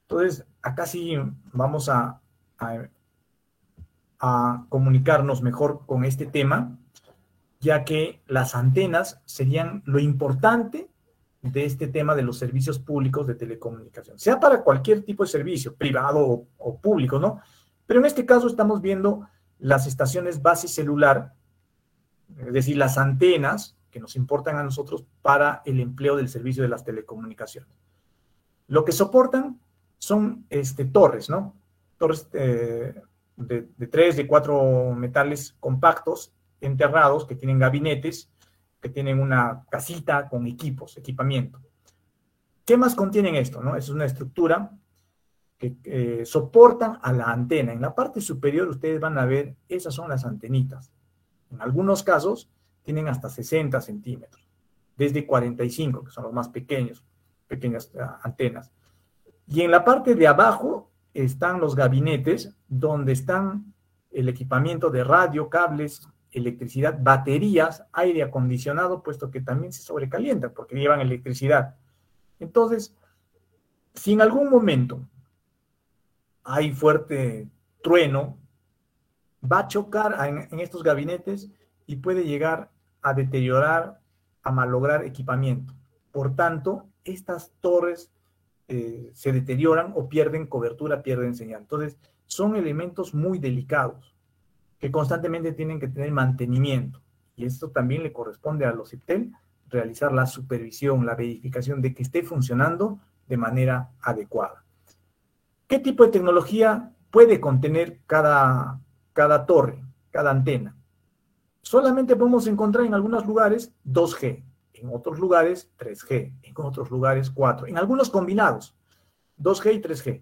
Entonces, acá sí vamos a, a, comunicarnos mejor con este tema, ya que las antenas serían lo importante de este tema de los servicios públicos de telecomunicación, sea para cualquier tipo de servicio, privado o, o público, ¿no? Pero en este caso estamos viendo las estaciones base celular, es decir, las antenas que nos importan a nosotros para el empleo del servicio de las telecomunicaciones. Lo que soportan son este, torres, ¿no? Torres eh, de, tres, de cuatro metales compactos, enterrados, que tienen gabinetes, que tienen una casita con equipos, equipamiento. ¿Qué más contienen esto? No? Es una estructura que eh, soportan a la antena. En la parte superior ustedes van a ver, esas son las antenitas. En algunos casos tienen hasta 60 centímetros, desde 45, que son los más pequeños, pequeñas ah, antenas. Y en la parte de abajo están los gabinetes donde están el equipamiento de radio, cables, electricidad, baterías, aire acondicionado, puesto que también se sobrecalientan porque llevan electricidad. Entonces, si en algún momento hay fuerte trueno, va a chocar en, en estos gabinetes y puede llegar a deteriorar, a malograr equipamiento. Por tanto, estas torres eh, se deterioran o pierden cobertura, pierden señal. Entonces, son elementos muy delicados que constantemente tienen que tener mantenimiento. Y esto también le corresponde a los IPTEL realizar la supervisión, la verificación de que esté funcionando de manera adecuada. ¿Qué tipo de tecnología puede contener cada, cada torre, cada antena? Solamente podemos encontrar en algunos lugares 2G, en otros lugares 3G, en otros lugares 4, en algunos combinados, 2G y 3G.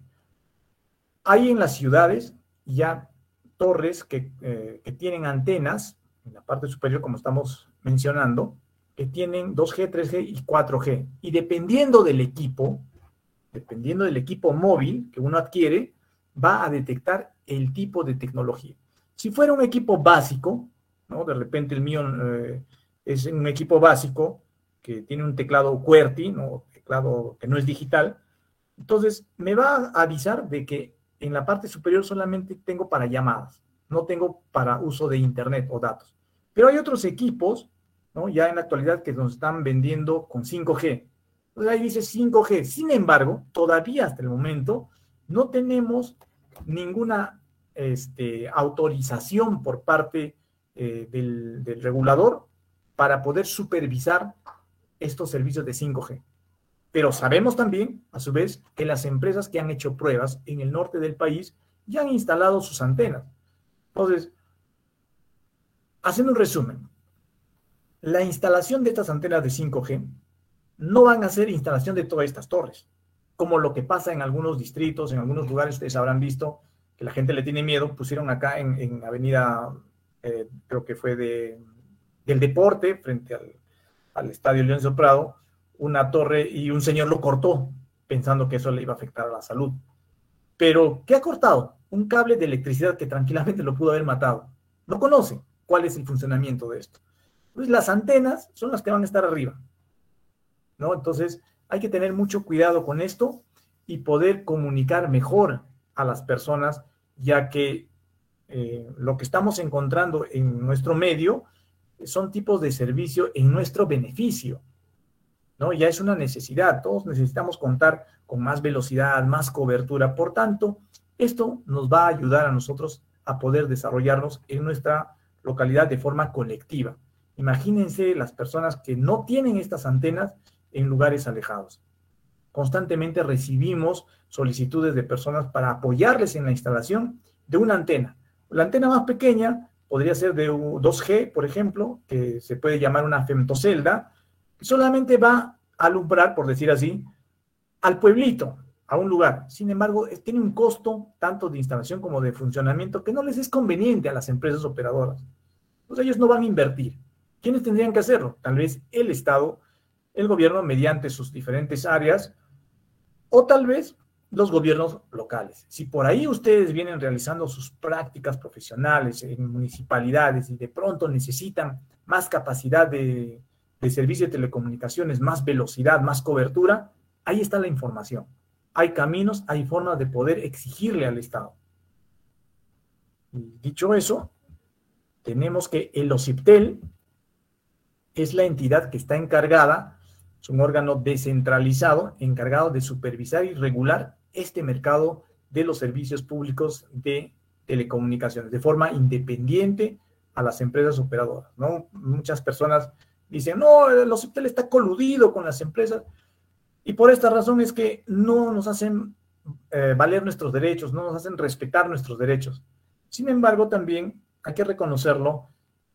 Hay en las ciudades ya torres que, eh, que tienen antenas en la parte superior, como estamos mencionando, que tienen 2G, 3G y 4G. Y dependiendo del equipo, dependiendo del equipo móvil que uno adquiere, va a detectar el tipo de tecnología. Si fuera un equipo básico, de repente el mío eh, es un equipo básico que tiene un teclado QWERTY, ¿no? Teclado que no es digital. Entonces, me va a avisar de que en la parte superior solamente tengo para llamadas, no tengo para uso de internet o datos. Pero hay otros equipos, ¿no? Ya en la actualidad que nos están vendiendo con 5G. Entonces ahí dice 5G. Sin embargo, todavía hasta el momento no tenemos ninguna este, autorización por parte eh, del, regulador para poder supervisar estos servicios de 5G. Pero sabemos también, a su vez, que las empresas que han hecho pruebas en el norte del país ya han instalado sus antenas. Entonces, haciendo un resumen, la instalación de estas antenas de 5G no van a ser instalación de todas estas torres, como lo que pasa en algunos distritos, en algunos lugares, ustedes habrán visto que la gente le tiene miedo, pusieron acá en, Avenida, eh, creo que fue de, del deporte, frente al, Estadio León Prado, una torre y un señor lo cortó pensando que eso le iba a afectar a la salud. Pero, ¿qué ha cortado? Un cable de electricidad que tranquilamente lo pudo haber matado. No conoce cuál es el funcionamiento de esto. Pues las antenas son las que van a estar arriba. ¿no? Entonces, hay que tener mucho cuidado con esto y poder comunicar mejor a las personas, ya que eh, lo que estamos encontrando en nuestro medio son tipos de servicio en nuestro beneficio. ¿no? Ya es una necesidad, todos necesitamos contar con más velocidad, más cobertura. Por tanto, esto nos va a ayudar a nosotros a poder desarrollarnos en nuestra localidad de forma colectiva. Imagínense las personas que no tienen estas antenas en lugares alejados. Constantemente recibimos solicitudes de personas para apoyarles en la instalación de una antena. La antena más pequeña podría ser de 2G, por ejemplo, que se puede llamar una femtocelda, solamente va a alumbrar, por decir así, al pueblito, a un lugar. Sin embargo, tiene un costo tanto de instalación como de funcionamiento que no les es conveniente a las empresas operadoras. Pues ellos no van a invertir. ¿Quiénes tendrían que hacerlo? Tal vez el Estado, el gobierno mediante sus diferentes áreas, o tal vez los gobiernos locales. Si por ahí ustedes vienen realizando sus prácticas profesionales en municipalidades y de pronto necesitan más capacidad de, de servicio de telecomunicaciones, más velocidad, más cobertura, ahí está la información. Hay caminos, hay formas de poder exigirle al Estado. Dicho eso, tenemos que el OCIPTEL es la entidad que está encargada, es un órgano descentralizado, encargado de supervisar y regular este mercado de los servicios públicos de telecomunicaciones de forma independiente a las empresas operadoras. ¿no? Muchas personas dicen, no, el hospital está coludido con las empresas. Y por esta razón es que no nos hacen eh, valer nuestros derechos, no nos hacen respetar nuestros derechos. Sin embargo, también hay que reconocerlo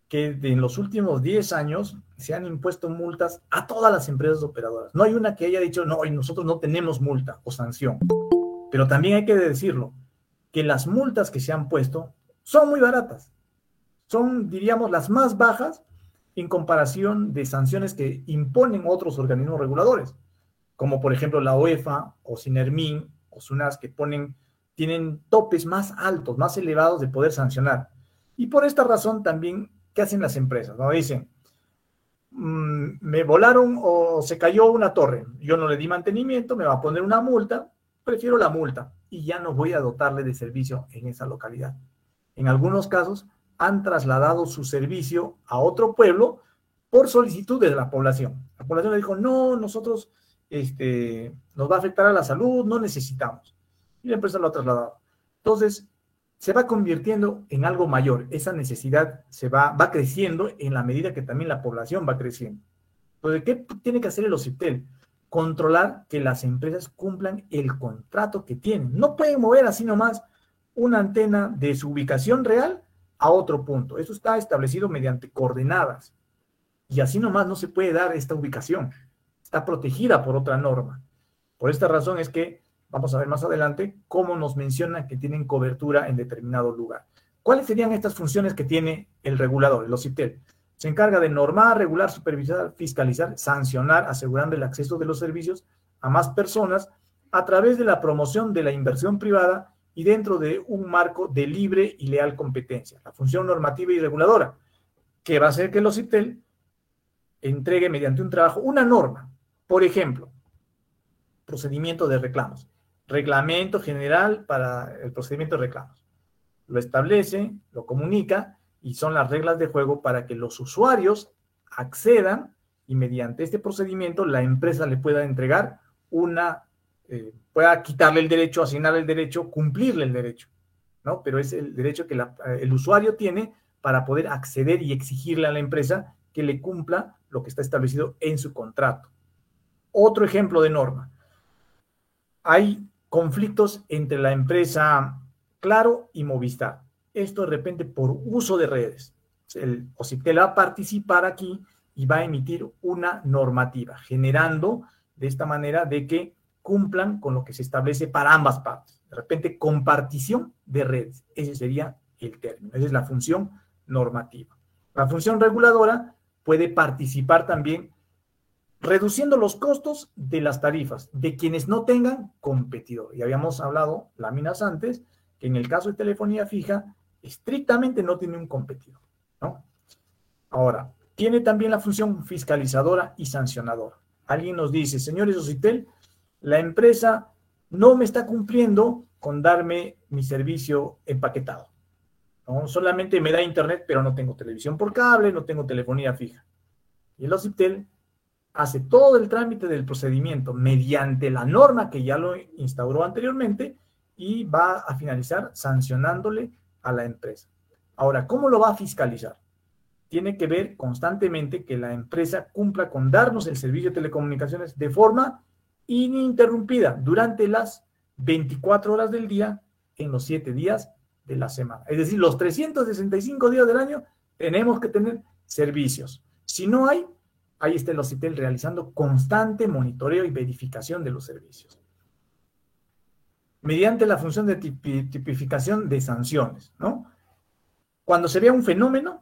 que en los últimos 10 años se han impuesto multas a todas las empresas operadoras. No hay una que haya dicho, no, y nosotros no tenemos multa o sanción. Pero también hay que decirlo, que las multas que se han puesto son muy baratas. Son, diríamos, las más bajas en comparación de sanciones que imponen otros organismos reguladores, como por ejemplo la UEFA o Sinermin o SUNAS, que ponen, tienen topes más altos, más elevados de poder sancionar. Y por esta razón también, ¿qué hacen las empresas? ¿No? Dicen, mm, me volaron o se cayó una torre, yo no le di mantenimiento, me va a poner una multa, prefiero la multa y ya no voy a dotarle de servicio en esa localidad. En algunos casos, han trasladado su servicio a otro pueblo por solicitud de la población. La población le dijo, no, nosotros este, nos va a afectar a la salud, no necesitamos. Y la empresa lo ha trasladado. Entonces, se va convirtiendo en algo mayor. Esa necesidad se va, va creciendo en la medida que también la población va creciendo. Entonces, ¿qué tiene que hacer el OCIPTEL? Controlar que las empresas cumplan el contrato que tienen. No pueden mover así nomás una antena de su ubicación real a otro punto. Eso está establecido mediante coordenadas. Y así nomás no se puede dar esta ubicación. Está protegida por otra norma. Por esta razón es que vamos a ver más adelante cómo nos mencionan que tienen cobertura en determinado lugar. ¿Cuáles serían estas funciones que tiene el regulador, el OCITEL? Se encarga de normar, regular, supervisar, fiscalizar, sancionar, asegurando el acceso de los servicios a más personas a través de la promoción de la inversión privada y dentro de un marco de libre y leal competencia, la función normativa y reguladora, que va a hacer que el OCITEL entregue mediante un trabajo una norma. Por ejemplo, procedimiento de reclamos, reglamento general para el procedimiento de reclamos. Lo establece, lo comunica y son las reglas de juego para que los usuarios accedan y mediante este procedimiento la empresa le pueda entregar una eh, pueda quitarle el derecho, asignarle el derecho, cumplirle el derecho, ¿no? Pero es el derecho que el usuario tiene para poder acceder y exigirle a la empresa que le cumpla lo que está establecido en su contrato. Otro ejemplo de norma. Hay conflictos entre la empresa Claro y Movistar. Esto de repente por uso de redes. El OCIPTEL va a participar aquí y va a emitir una normativa, generando de esta manera de que cumplan con lo que se establece para ambas partes. De repente, compartición de redes. Ese sería el término. Esa es la función normativa. La función reguladora puede participar también reduciendo los costos de las tarifas de quienes no tengan competidor. Y habíamos hablado láminas antes que en el caso de telefonía fija, estrictamente no tiene un competidor. ¿no? Ahora, tiene también la función fiscalizadora y sancionadora. Alguien nos dice, señores Ocitel, la empresa no me está cumpliendo con darme mi servicio empaquetado. Solamente me da internet, pero no tengo televisión por cable, no tengo telefonía fija. Y el OCIPTEL hace todo el trámite del procedimiento mediante la norma que ya lo instauró anteriormente y va a finalizar sancionándole a la empresa. Ahora, ¿cómo lo va a fiscalizar? Tiene que ver constantemente que la empresa cumpla con darnos el servicio de telecomunicaciones de forma ininterrumpida durante las 24 horas del día en los 7 días de la semana. Es decir, los 365 días del año tenemos que tener servicios. Si no hay, ahí está el OCITEL realizando constante monitoreo y verificación de los servicios. Mediante la función de tipificación de sanciones, ¿no? Cuando se vea un fenómeno,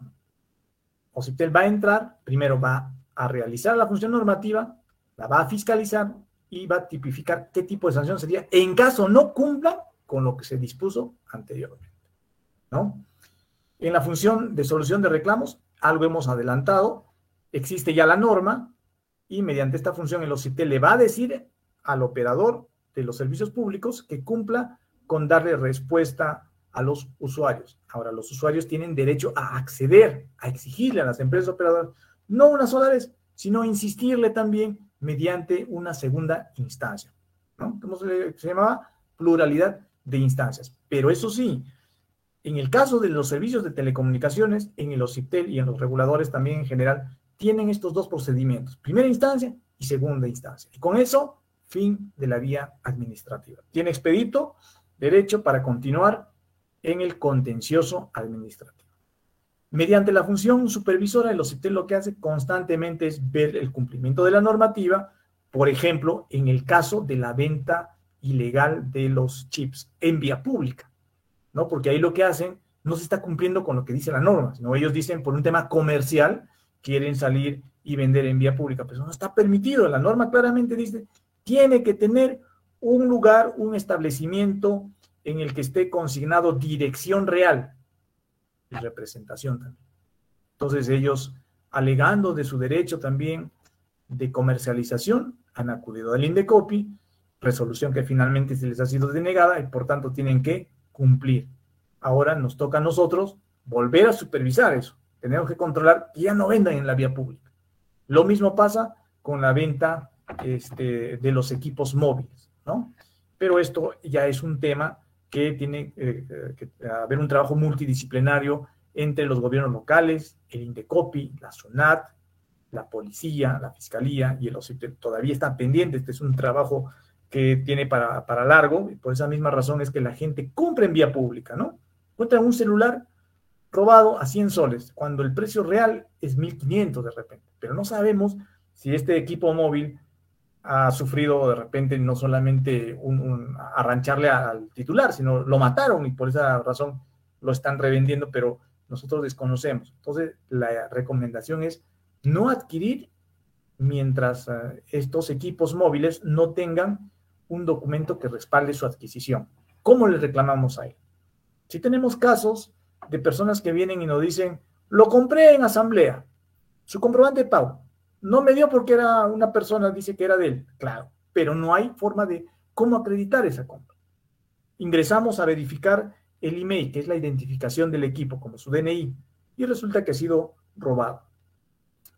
OCITEL va a entrar, primero va a realizar la función normativa, la va a fiscalizar y va a tipificar qué tipo de sanción sería en caso no cumpla con lo que se dispuso anteriormente. ¿no? En la función de solución de reclamos, algo hemos adelantado, existe ya la norma y mediante esta función el OCITEL le va a decir al operador de los servicios públicos que cumpla con darle respuesta a los usuarios. Ahora, los usuarios tienen derecho a acceder, a exigirle a las empresas operadoras, no una sola vez, sino insistirle también mediante una segunda instancia. ¿no? ¿Cómo se, se llamaba? Pluralidad de instancias. Pero eso sí, en el caso de los servicios de telecomunicaciones, en el OCIPTEL y en los reguladores también en general, tienen estos dos procedimientos, primera instancia y segunda instancia. Y con eso, fin de la vía administrativa. Tiene expedito, derecho para continuar en el contencioso administrativo. Mediante la función supervisora, el OCITEL lo que hace constantemente es ver el cumplimiento de la normativa, por ejemplo, en el caso de la venta ilegal de los chips en vía pública, ¿no? Porque ahí lo que hacen no se está cumpliendo con lo que dice la norma, sino ellos dicen por un tema comercial quieren salir y vender en vía pública, pero eso no está permitido. La norma claramente dice, tiene que tener un lugar, un establecimiento en el que esté consignado dirección real, representación también. Entonces ellos, alegando de su derecho también de comercialización, han acudido al INDECOPI, resolución que finalmente se les ha sido denegada y por tanto tienen que cumplir. Ahora nos toca a nosotros volver a supervisar eso. Tenemos que controlar que ya no vendan en la vía pública. Lo mismo pasa con la venta este, de los equipos móviles, ¿no? Pero esto ya es un tema que tiene eh, eh, que haber un trabajo multidisciplinario entre los gobiernos locales, el INDECOPI, la SUNAT, la policía, la fiscalía y el OCIP todavía están pendientes. Este es un trabajo que tiene para, para, largo y por esa misma razón es que la gente compra en vía pública, ¿no? Encuentran un celular robado a 100 soles cuando el precio real es 1500 de repente, pero no sabemos si este equipo móvil ha sufrido de repente no solamente un, arrancharle al titular, sino lo mataron y por esa razón lo están revendiendo, pero nosotros desconocemos. Entonces, la recomendación es no adquirir mientras eh, estos equipos móviles no tengan un documento que respalde su adquisición. ¿Cómo le reclamamos a él? Si tenemos casos de personas que vienen y nos dicen, lo compré en asamblea, su comprobante de pago, no me dio porque era una persona, dice que era de él, claro, pero no hay forma de cómo acreditar esa compra. Ingresamos a verificar el email, que es la identificación del equipo, como su DNI, y resulta que ha sido robado.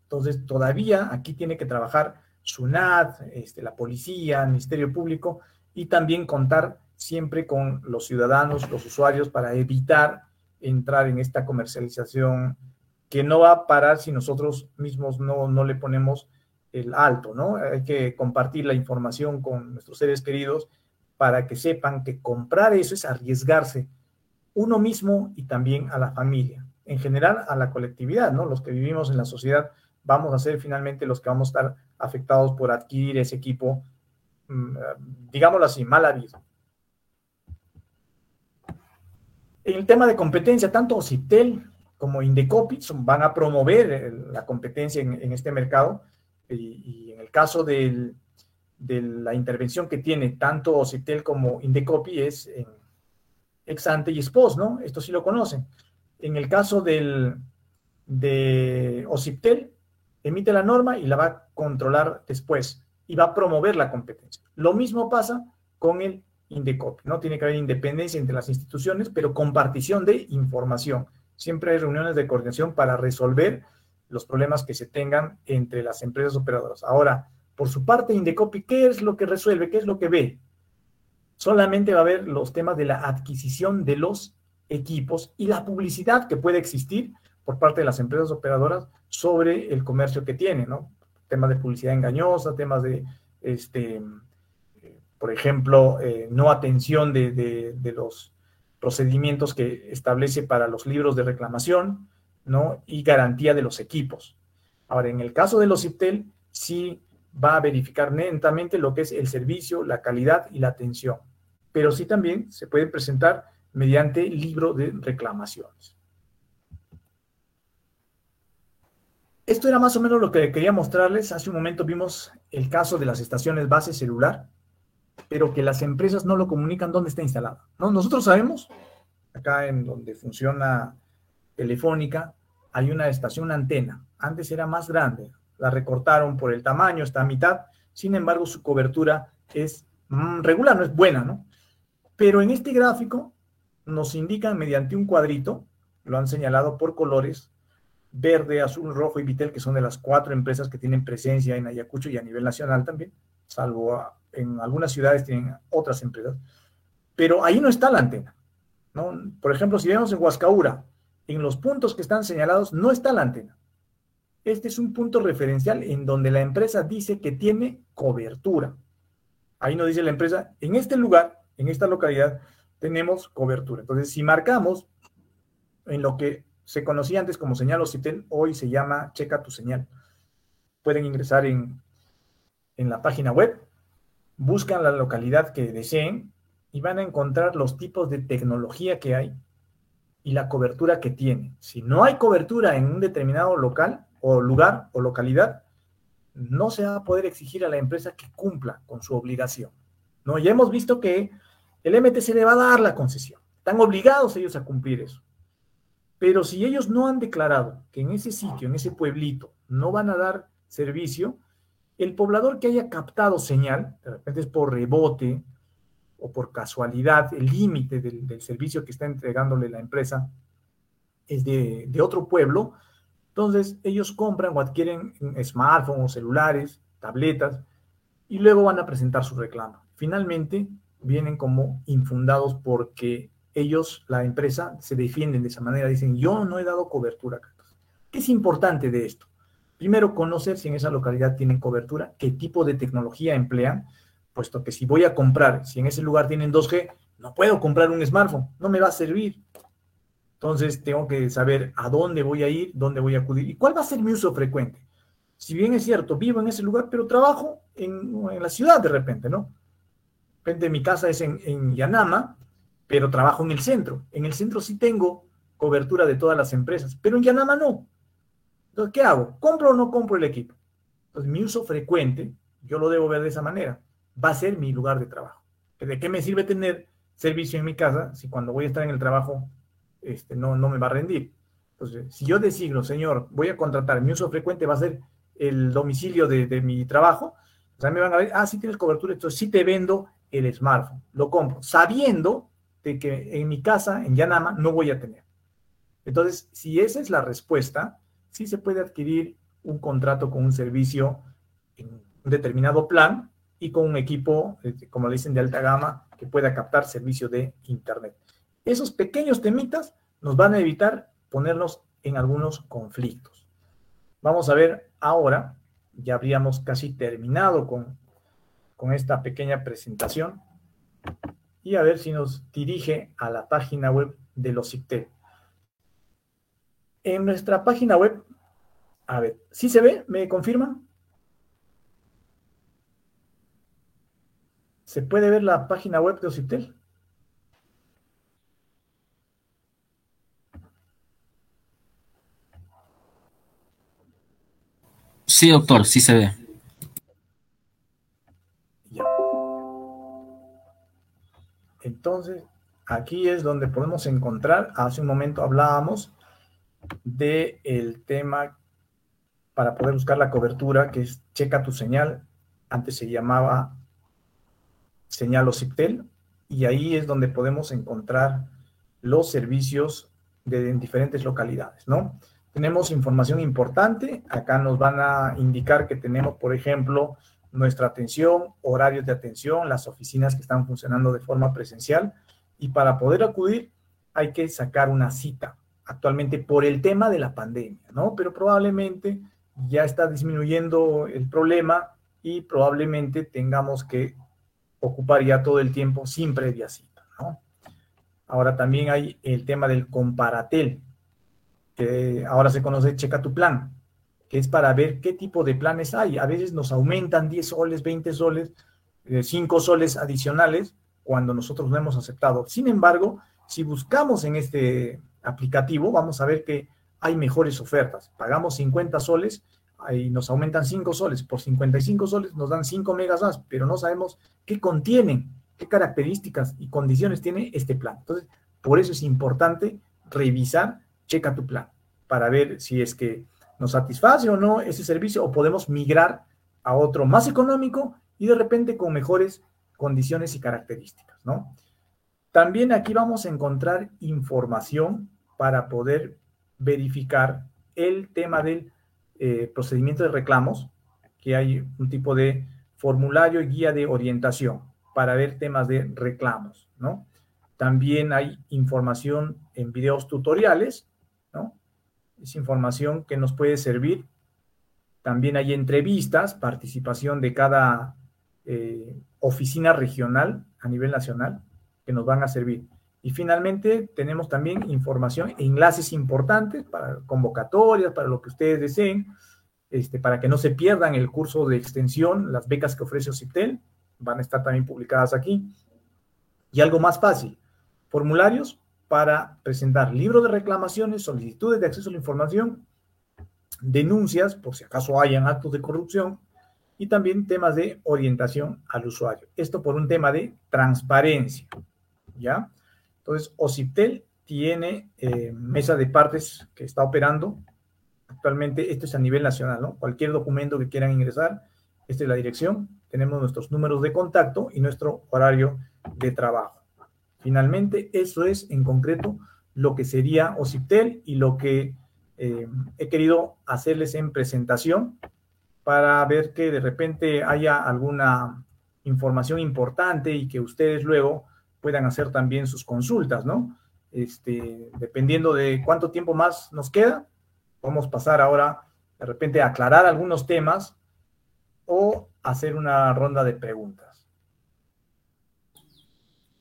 Entonces, todavía aquí tiene que trabajar SUNAT, este, la policía, el Ministerio Público, y también contar siempre con los ciudadanos, los usuarios, para evitar entrar en esta comercialización que no va a parar si nosotros mismos no, no le ponemos el alto, ¿no? Hay que compartir la información con nuestros seres queridos para que sepan que comprar eso es arriesgarse uno mismo y también a la familia, en general a la colectividad, ¿no? Los que vivimos en la sociedad vamos a ser finalmente los que vamos a estar afectados por adquirir ese equipo, mm, digámoslo así, mal habido. En el tema de competencia, tanto Citel como Indecopi van a promover la competencia en, este mercado y, en el caso de la intervención que tiene tanto Citel como Indecopi es en ex ante y expos, ¿no? Esto sí lo conocen. En el caso de Ociptel, emite la norma y la va a controlar después y va a promover la competencia. Lo mismo pasa con el Indecopi, ¿no? Tiene que haber independencia entre las instituciones, pero compartición de información. Siempre hay reuniones de coordinación para resolver los problemas que se tengan entre las empresas operadoras. Ahora, por su parte, Indecopi, ¿qué es lo que resuelve? ¿Qué es lo que ve? Solamente va a ver los temas de la adquisición de los equipos y la publicidad que puede existir por parte de las empresas operadoras sobre el comercio que tiene, ¿no? Temas de publicidad engañosa, temas de, este, por ejemplo, eh, no atención de, de, los procedimientos que establece para los libros de reclamación, ¿no? Y garantía de los equipos. Ahora, en el caso de los IPTEL, sí va a verificar lentamente lo que es el servicio, la calidad y la atención. Pero sí también se puede presentar mediante libro de reclamaciones. Esto era más o menos lo que quería mostrarles. Hace un momento vimos el caso de las estaciones base celular pero que las empresas no lo comunican dónde está instalado. ¿no? Nosotros sabemos, acá en donde funciona Telefónica, hay una estación, antena. Antes era más grande, la recortaron por el tamaño, está a mitad, sin embargo su cobertura es mm, regular, no es buena, ¿no? Pero en este gráfico nos indican mediante un cuadrito, lo han señalado por colores, verde, azul, rojo y vitel, que son de las cuatro empresas que tienen presencia en Ayacucho y a nivel nacional también, salvo en algunas ciudades tienen otras empresas, pero ahí no está la antena. ¿no? Por ejemplo, si vemos en Huascaura, en los puntos que están señalados no está la antena. Este es un punto referencial en donde la empresa dice que tiene cobertura. Ahí nos dice la empresa, en este lugar, en esta localidad, tenemos cobertura. Entonces, si marcamos en lo que se conocía antes como señal OCITEL, hoy se llama Checa tu señal. Pueden ingresar en, en la página web buscan la localidad que deseen y van a encontrar los tipos de tecnología que hay y la cobertura que tiene. Si no hay cobertura en un determinado local o lugar o localidad, no se va a poder exigir a la empresa que cumpla con su obligación. ¿no? Ya hemos visto que el MTC le va a dar la concesión. Están obligados ellos a cumplir eso. Pero si ellos no han declarado que en ese sitio, en ese pueblito, no van a dar servicio, el poblador que haya captado señal, de repente es por rebote o por casualidad, el límite del, servicio que está entregándole la empresa es de, otro pueblo, entonces ellos compran o adquieren smartphones, celulares, tabletas, y luego van a presentar su reclamo. Finalmente, vienen como infundados porque ellos, la empresa, se defienden de esa manera, dicen, yo no he dado cobertura. ¿Qué es importante de esto? Primero, conocer si en esa localidad tienen cobertura, qué tipo de tecnología emplean, puesto que si voy a comprar, si en ese lugar tienen 2G, no puedo comprar un smartphone, no me va a servir. Entonces, tengo que saber a dónde voy a ir, dónde voy a acudir y cuál va a ser mi uso frecuente. Si bien es cierto, vivo en ese lugar, pero trabajo en, la ciudad de repente, ¿no? De repente mi casa es en, en Yanama, pero trabajo en el centro. En el centro sí tengo cobertura de todas las empresas, pero en Yanama no. Entonces, ¿qué hago? ¿Compro o no compro el equipo? Entonces, mi uso frecuente, yo lo debo ver de esa manera, va a ser mi lugar de trabajo. ¿De qué me sirve tener servicio en mi casa si cuando voy a estar en el trabajo este, no, no me va a rendir? Entonces, si yo designo, señor, voy a contratar, mi uso frecuente va a ser el domicilio de, mi trabajo, o sea, me van a ver, ah, sí tienes cobertura, entonces sí te vendo el smartphone, lo compro, sabiendo de que en mi casa, en Yanama, no voy a tener. Entonces, si esa es la respuesta, sí se puede adquirir un contrato con un servicio en un determinado plan y con un equipo, este, como le dicen, de alta gama que pueda captar servicio de Internet. Esos pequeños temitas nos van a evitar ponernos en algunos conflictos. Vamos a ver ahora ya habríamos casi terminado con, con esta pequeña presentación. Y a ver si nos dirige a la página web de los CICTEL. En nuestra página web, a ver, ¿sí se ve? ¿Me confirman? ¿Se puede ver la página web de OCIPTEL? Sí, doctor, sí se ve. Ya. Entonces, aquí es donde podemos encontrar, hace un momento hablábamos del el tema para poder buscar la cobertura, que es checa tu señal. Antes se llamaba señal OCIPTEL, y ahí es donde podemos encontrar los servicios de en diferentes localidades, ¿no? Tenemos información importante, acá nos van a indicar que tenemos, por ejemplo, nuestra atención, horarios de atención, las oficinas que están funcionando de forma presencial y para poder acudir hay que sacar una cita actualmente por el tema de la pandemia, ¿no? Pero probablemente ya está disminuyendo el problema y probablemente tengamos que ocupar ya todo el tiempo sin previa cita, ¿no? Ahora también hay el tema del comparatel, que ahora se conoce Checa tu plan, que es para ver qué tipo de planes hay. A veces nos aumentan 10 soles, 20 soles, 5 eh, soles adicionales cuando nosotros no hemos aceptado. Sin embargo, si buscamos en este aplicativo, vamos a ver que hay mejores ofertas. Pagamos 50 soles y nos aumentan 5 soles. Por 55 soles nos dan 5 megas más, pero no sabemos qué contienen, qué características y condiciones tiene este plan. Entonces, por eso es importante revisar checa tu plan para ver si es que nos satisface o no ese servicio o podemos migrar a otro más económico y de repente con mejores condiciones y características, ¿no? También aquí vamos a encontrar información para poder verificar el tema del eh, procedimiento de reclamos, que hay un tipo de formulario y guía de orientación para ver temas de reclamos, ¿no? También hay información en videos tutoriales es información que nos puede servir. También hay entrevistas, participación de cada eh, oficina regional a nivel nacional que nos van a servir. Y finalmente tenemos también información, enlaces importantes para convocatorias, para lo que ustedes deseen, este, para que no se pierdan el curso de extensión, las becas que ofrece OCIPTEL, van a estar también publicadas aquí. Y algo más fácil, formularios para presentar libro de reclamaciones, solicitudes de acceso a la información, denuncias, por si acaso hayan actos de corrupción, y también temas de orientación al usuario. Esto por un tema de transparencia, ¿ya? Entonces, OCIPTEL tiene eh, mesa de partes que está operando. Actualmente, esto es a nivel nacional, ¿no? Cualquier documento que quieran ingresar, esta es la dirección. Tenemos nuestros números de contacto y nuestro horario de trabajo. Finalmente, eso es en concreto lo que sería OCIPTEL y lo que eh, he querido hacerles en presentación para ver que de repente haya alguna información importante y que ustedes luego puedan hacer también sus consultas, ¿no? Este, dependiendo de cuánto tiempo más nos queda, vamos a pasar ahora de repente a aclarar algunos temas o hacer una ronda de preguntas.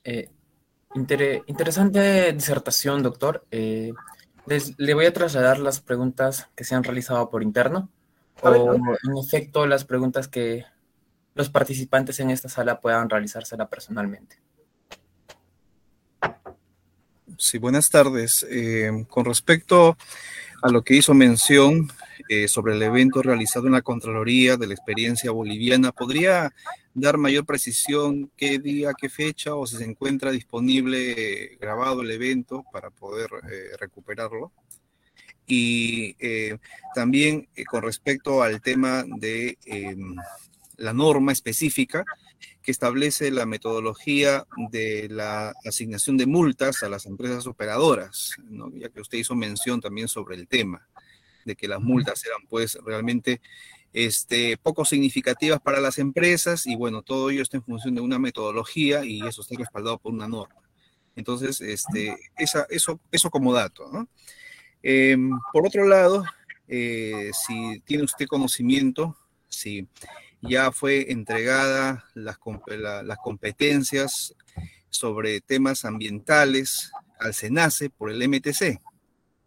Eh, interesante disertación, doctor. Eh, le voy a trasladar las preguntas que se han realizado por interno o en efecto las preguntas que los participantes en esta sala puedan realizársela personalmente. Sí, buenas tardes. Eh, con respecto a lo que hizo mención eh, sobre el evento realizado en la Contraloría de la experiencia boliviana. ¿Podría dar mayor precisión qué día, qué fecha o si se encuentra disponible eh, grabado el evento para poder recuperarlo? Y también con respecto al tema de em, la norma específica que establece la metodología de la asignación de multas a las empresas operadoras, ya que usted hizo mención también sobre el tema de que las multas eran pues realmente este, poco significativas para las empresas y bueno, todo ello está en función de una metodología y eso está respaldado por una norma. Entonces, este, esa, eso, eso como dato. Em, por otro lado, eh, si tiene usted conocimiento si ya fue entregada las, competencias sobre temas ambientales al SENACE por el MTC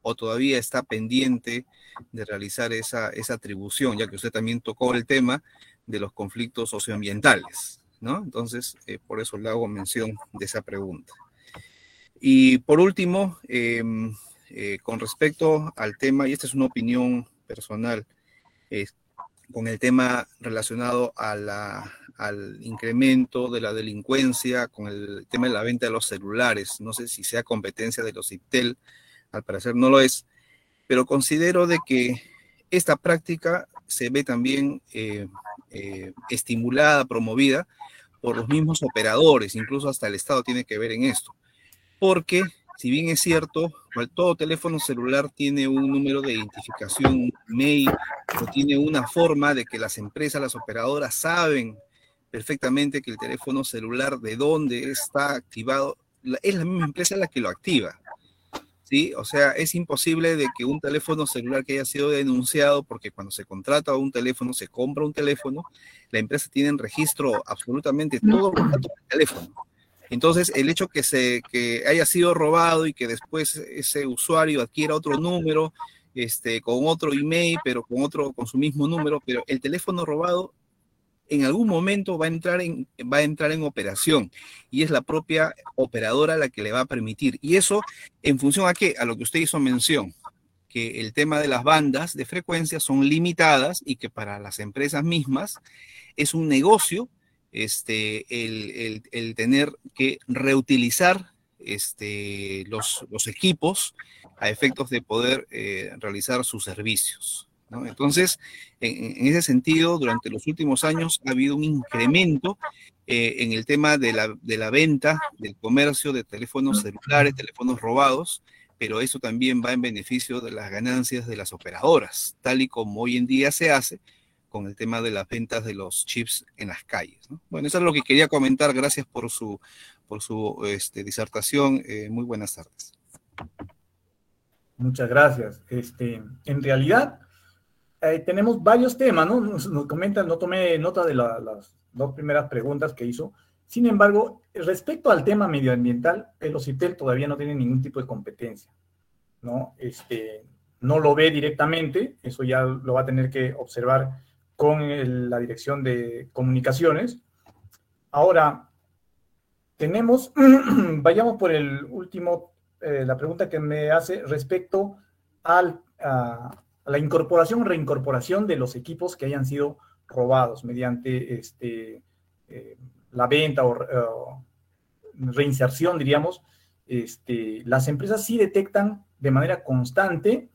o todavía está pendiente de realizar esa, esa atribución, ya que usted también tocó el tema de los conflictos socioambientales, ¿no? Entonces, eh, por eso le hago mención de esa pregunta. Y por último, em, eh, con respecto al tema, y esta es una opinión personal, con el tema relacionado a al incremento de la delincuencia, con el tema de la venta de los celulares, no sé si sea competencia de los IPTEL, al parecer no lo es, pero considero de que esta práctica se ve también eh, eh, estimulada, promovida por los mismos operadores, incluso hasta el Estado tiene que ver en esto, porque si bien es cierto, todo teléfono celular tiene un número de identificación mail o tiene una forma de que las empresas, las operadoras saben perfectamente que el teléfono celular de dónde está activado, es la misma empresa la que lo activa. ¿sí? O sea, es imposible de que un teléfono celular que haya sido denunciado, porque cuando se contrata un teléfono, se compra un teléfono, la empresa tiene en registro absolutamente todo los datos del teléfono. Entonces, el hecho que, se, que haya sido robado y que después ese usuario adquiera otro número, este, con otro email, pero con otro, con su mismo número, pero el teléfono robado en algún momento va a entrar en, va a entrar en operación y es la propia operadora la que le va a permitir. Y eso en función a qué? A lo que usted hizo mención, que el tema de las bandas de frecuencia son limitadas y que para las empresas mismas es un negocio este, el, tener que reutilizar este, los, equipos a efectos de poder eh, realizar sus servicios. Entonces, en, ese sentido, durante los últimos años ha habido un incremento eh, en el tema de la, de la, venta, del comercio de teléfonos celulares, teléfonos robados, pero eso también va en beneficio de las ganancias de las operadoras, tal y como hoy en día se hace con el tema de las ventas de los chips en las calles. Bueno, eso es lo que quería comentar. Gracias por su, por su este, disertación. Eh, muy buenas tardes. Muchas gracias. Este, en realidad, eh, tenemos varios temas, ¿no? Nos, comentan, no tomé nota de las dos primeras preguntas que hizo. Sin embargo, respecto al tema medioambiental, el OCITEL todavía no tiene ningún tipo de competencia, ¿no? Este, no lo ve directamente, eso ya lo va a tener que observar con la dirección de comunicaciones. Ahora, tenemos, vayamos por el último, eh, la pregunta que me hace respecto al, la incorporación reincorporación de los equipos que hayan sido robados mediante este, eh, la venta o, reinserción, diríamos, este, las empresas sí detectan de manera constante,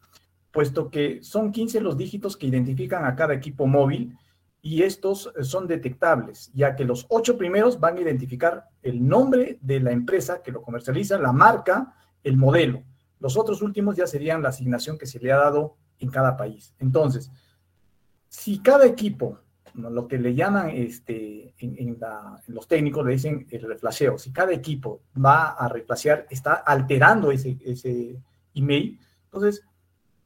puesto que son 15 los dígitos que identifican a cada equipo móvil y estos son detectables, ya que los ocho primeros van a identificar el nombre de la empresa que lo comercializa, la marca, el modelo. Los otros últimos ya serían la asignación que se le ha dado en cada país. Entonces, si cada equipo, lo que le llaman este, en, los técnicos, le dicen el reflasheo, si cada equipo va a reflashear, está alterando ese, ese email, entonces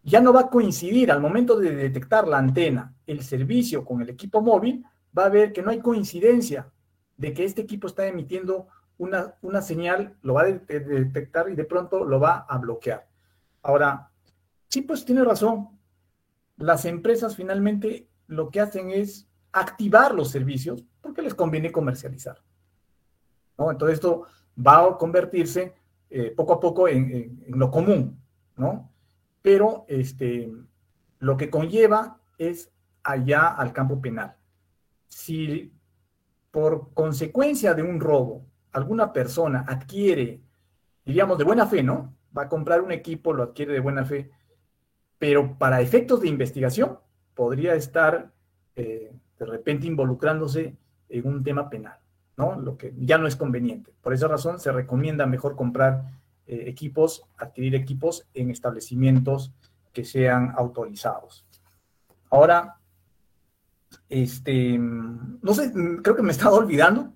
ya no va a coincidir al momento de detectar la antena, el servicio con el equipo móvil, va a ver que no hay coincidencia de que este equipo está emitiendo una, una señal, lo va a detectar y de pronto lo va a bloquear. Ahora, Sí, pues tiene razón. Las empresas finalmente lo que hacen es activar los servicios porque les conviene comercializar. ¿no? Entonces esto va a convertirse eh, poco a poco en, lo común, ¿no? Pero este, lo que conlleva es allá al campo penal. Si por consecuencia de un robo alguna persona adquiere, diríamos, de buena fe, ¿no? Va a comprar un equipo, lo adquiere de buena fe, pero para efectos de investigación podría estar eh, de repente involucrándose en un tema penal, ¿no? Lo que ya no es conveniente. Por esa razón se recomienda mejor comprar eh, equipos, adquirir equipos en establecimientos que sean autorizados. Ahora, este, no sé, creo que me estaba olvidando.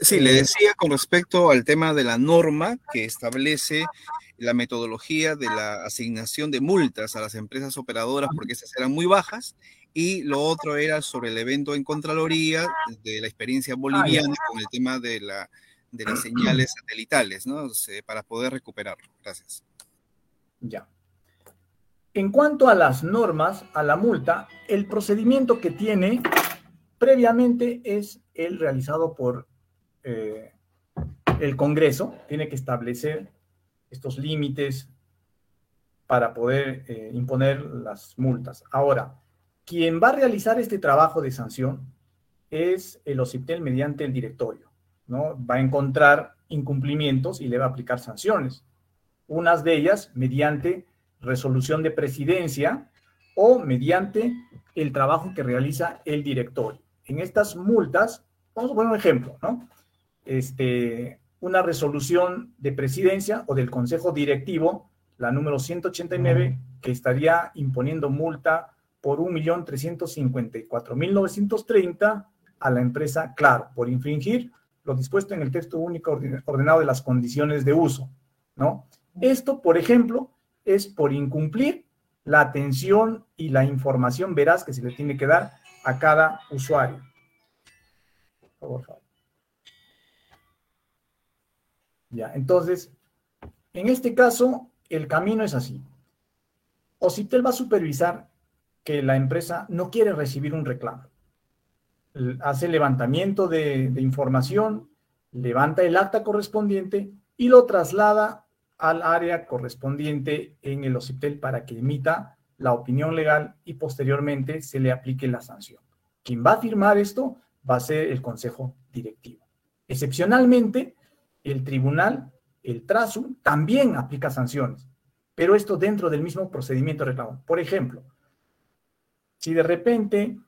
Sí, le decía con respecto al tema de la norma que establece la metodología de la asignación de multas a las empresas operadoras porque esas eran muy bajas y lo otro era sobre el evento en Contraloría de la experiencia ah, boliviana con el tema de, la, de las señales satelitales, ¿no? para poder recuperarlo. Gracias. Ya. En cuanto a las normas, a la multa, el procedimiento que tiene previamente es el realizado por eh, el Congreso, tiene que establecer estos límites para poder eh, imponer las multas. Ahora, quien va a realizar este trabajo de sanción es el OCIPTEL mediante el directorio, ¿no? Va a encontrar incumplimientos y le va a aplicar sanciones. Unas de ellas mediante resolución de presidencia o mediante el trabajo que realiza el directorio. En estas multas, vamos a poner un ejemplo, ¿no? Este, una resolución de presidencia o del consejo directivo, la número 189, que estaría imponiendo multa por 1.354.930 a la empresa Claro, por infringir lo dispuesto en el texto único ordenado de las condiciones de uso, ¿no? Esto, por ejemplo, es por incumplir la atención y la información veraz que se le tiene que dar a cada usuario. Por favor. Ya, entonces, en este caso, el camino es así. OCITEL va a supervisar que la empresa no quiere recibir un reclamo. Hace levantamiento de, información, levanta el acta correspondiente y lo traslada al área correspondiente en el OCIPTEL para que emita la opinión legal y posteriormente se le aplique la sanción. Quien va a firmar esto va a ser el consejo directivo. Excepcionalmente, el tribunal, el trazo, también aplica sanciones, pero esto dentro del mismo procedimiento de reclamo. Por ejemplo, si de repente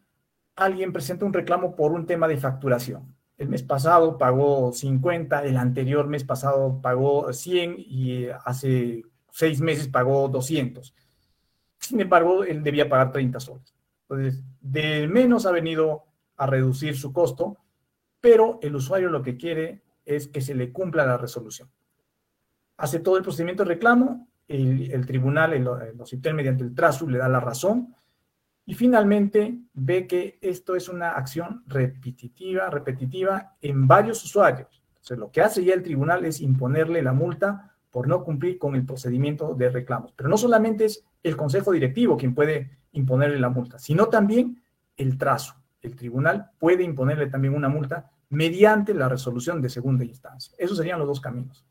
alguien presenta un reclamo por un tema de facturación, el mes pasado pagó 50, el anterior mes pasado pagó 100 y hace seis meses pagó 200. Sin embargo, él debía pagar 30 soles. Entonces, de menos ha venido a reducir su costo, pero el usuario lo que quiere es que se le cumpla la resolución. Hace todo el procedimiento de reclamo, el, tribunal, el, el mediante el trazo, le da la razón, y finalmente ve que esto es una acción repetitiva, repetitiva en varios usuarios. Entonces, lo que hace ya el tribunal es imponerle la multa por no cumplir con el procedimiento de reclamos. Pero no solamente es el consejo directivo quien puede imponerle la multa, sino también el trazo. El tribunal puede imponerle también una multa mediante la resolución de segunda instancia. Esos serían los dos caminos.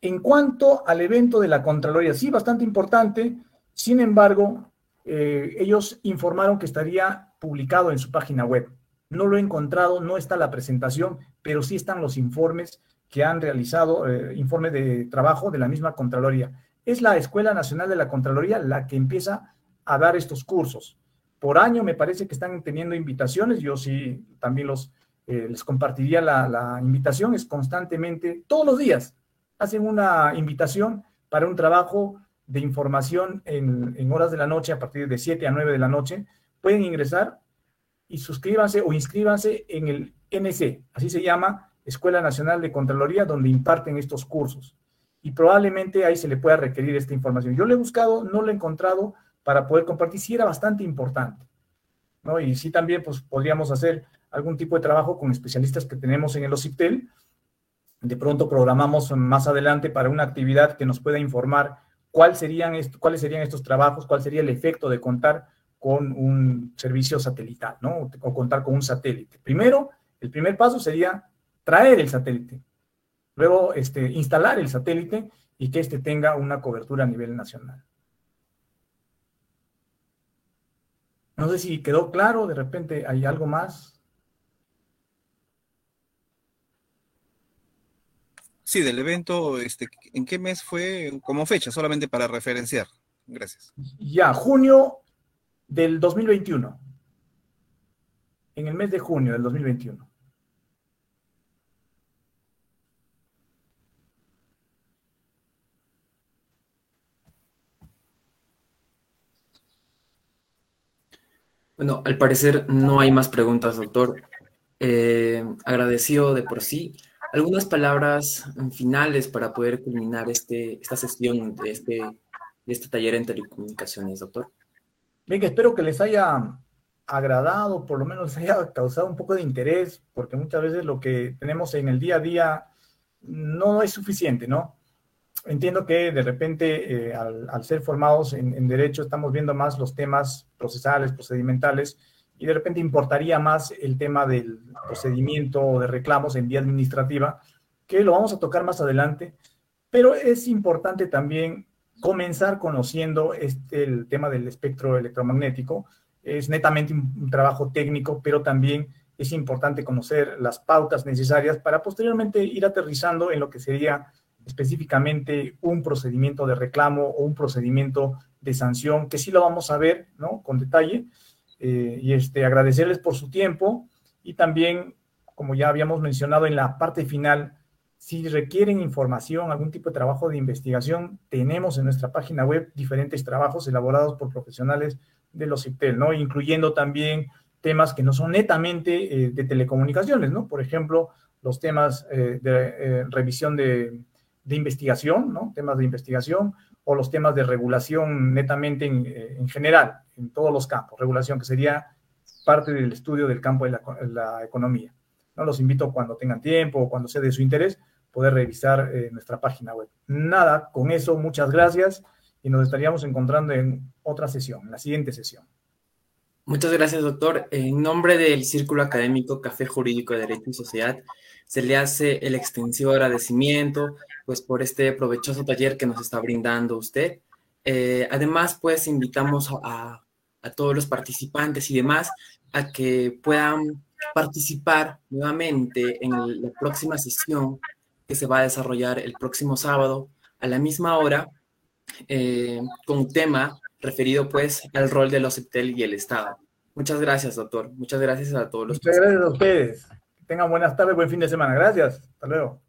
En cuanto al evento de la Contraloría, sí, bastante importante, sin embargo, eh, ellos informaron que estaría publicado en su página web. No lo he encontrado, no está la presentación, pero sí están los informes que han realizado, eh, informes de trabajo de la misma Contraloría. Es la Escuela Nacional de la Contraloría la que empieza a dar estos cursos. Por año me parece que están teniendo invitaciones, yo sí también los, eh, les compartiría la, la invitación, es constantemente, todos los días, hacen una invitación para un trabajo de información en, horas de la noche, a partir de 7 a 9 de la noche, pueden ingresar y suscríbanse o inscríbanse en el NC, así se llama, Escuela Nacional de Contraloría, donde imparten estos cursos. Y probablemente ahí se le pueda requerir esta información. Yo lo he buscado, no lo he encontrado para poder compartir, sí era bastante importante. ¿no? Y sí también pues, podríamos hacer algún tipo de trabajo con especialistas que tenemos en el OCIPTEL. De pronto programamos más adelante para una actividad que nos pueda informar serían cuáles serían estos trabajos, cuál sería el efecto de contar con un servicio satelital, ¿no? O contar con un satélite. Primero, el primer paso sería traer el satélite, luego este, instalar el satélite y que éste tenga una cobertura a nivel nacional. No sé si quedó claro, de repente hay algo más. Sí, del evento, este, ¿en qué mes fue como fecha? Solamente para referenciar. Gracias. Ya, junio del 2021. En el mes de junio del 2021. Bueno, al parecer no hay más preguntas, doctor. Eh, agradecido de por sí algunas palabras finales para poder culminar este, esta sesión de este, de este taller en telecomunicaciones, doctor. Bien, espero que les haya agradado, por lo menos haya causado un poco de interés, porque muchas veces lo que tenemos en el día a día no es suficiente, ¿no? Entiendo que de repente, eh, al, ser formados en, en, derecho, estamos viendo más los temas procesales, procedimentales, y de repente importaría más el tema del procedimiento de reclamos en vía administrativa, que lo vamos a tocar más adelante, pero es importante también comenzar conociendo este, el tema del espectro electromagnético. Es netamente un, trabajo técnico, pero también es importante conocer las pautas necesarias para posteriormente ir aterrizando en lo que sería específicamente un procedimiento de reclamo o un procedimiento de sanción, que sí lo vamos a ver, ¿no? Con detalle. Eh, y este, agradecerles por su tiempo y también, como ya habíamos mencionado en la parte final, si requieren información, algún tipo de trabajo de investigación, tenemos en nuestra página web diferentes trabajos elaborados por profesionales de los CIPTEL, ¿no? Incluyendo también temas que no son netamente eh, de telecomunicaciones, ¿no? Por ejemplo, los temas eh, de eh, revisión de, de, investigación, ¿no? Temas de investigación o los temas de regulación netamente en, en, general, en todos los campos. Regulación que sería parte del estudio del campo de la, la economía. ¿no? Los invito cuando tengan tiempo o cuando sea de su interés poder revisar eh, nuestra página web. Nada, con eso, muchas gracias y nos estaríamos encontrando en otra sesión, en la siguiente sesión. Muchas gracias, doctor. En nombre del Círculo Académico Café Jurídico de Derecho y Sociedad, se le hace el extensivo agradecimiento pues, por este provechoso taller que nos está brindando usted. Eh, además, pues invitamos a, a todos los participantes y demás a que puedan participar nuevamente en la próxima sesión que se va a desarrollar el próximo sábado a la misma hora eh, con un tema referido pues al rol de los CEPTEL y el Estado. Muchas gracias, doctor. Muchas gracias a todos los. Muchas gracias a ustedes. Que tengan buenas tardes, buen fin de semana. Gracias. Hasta luego.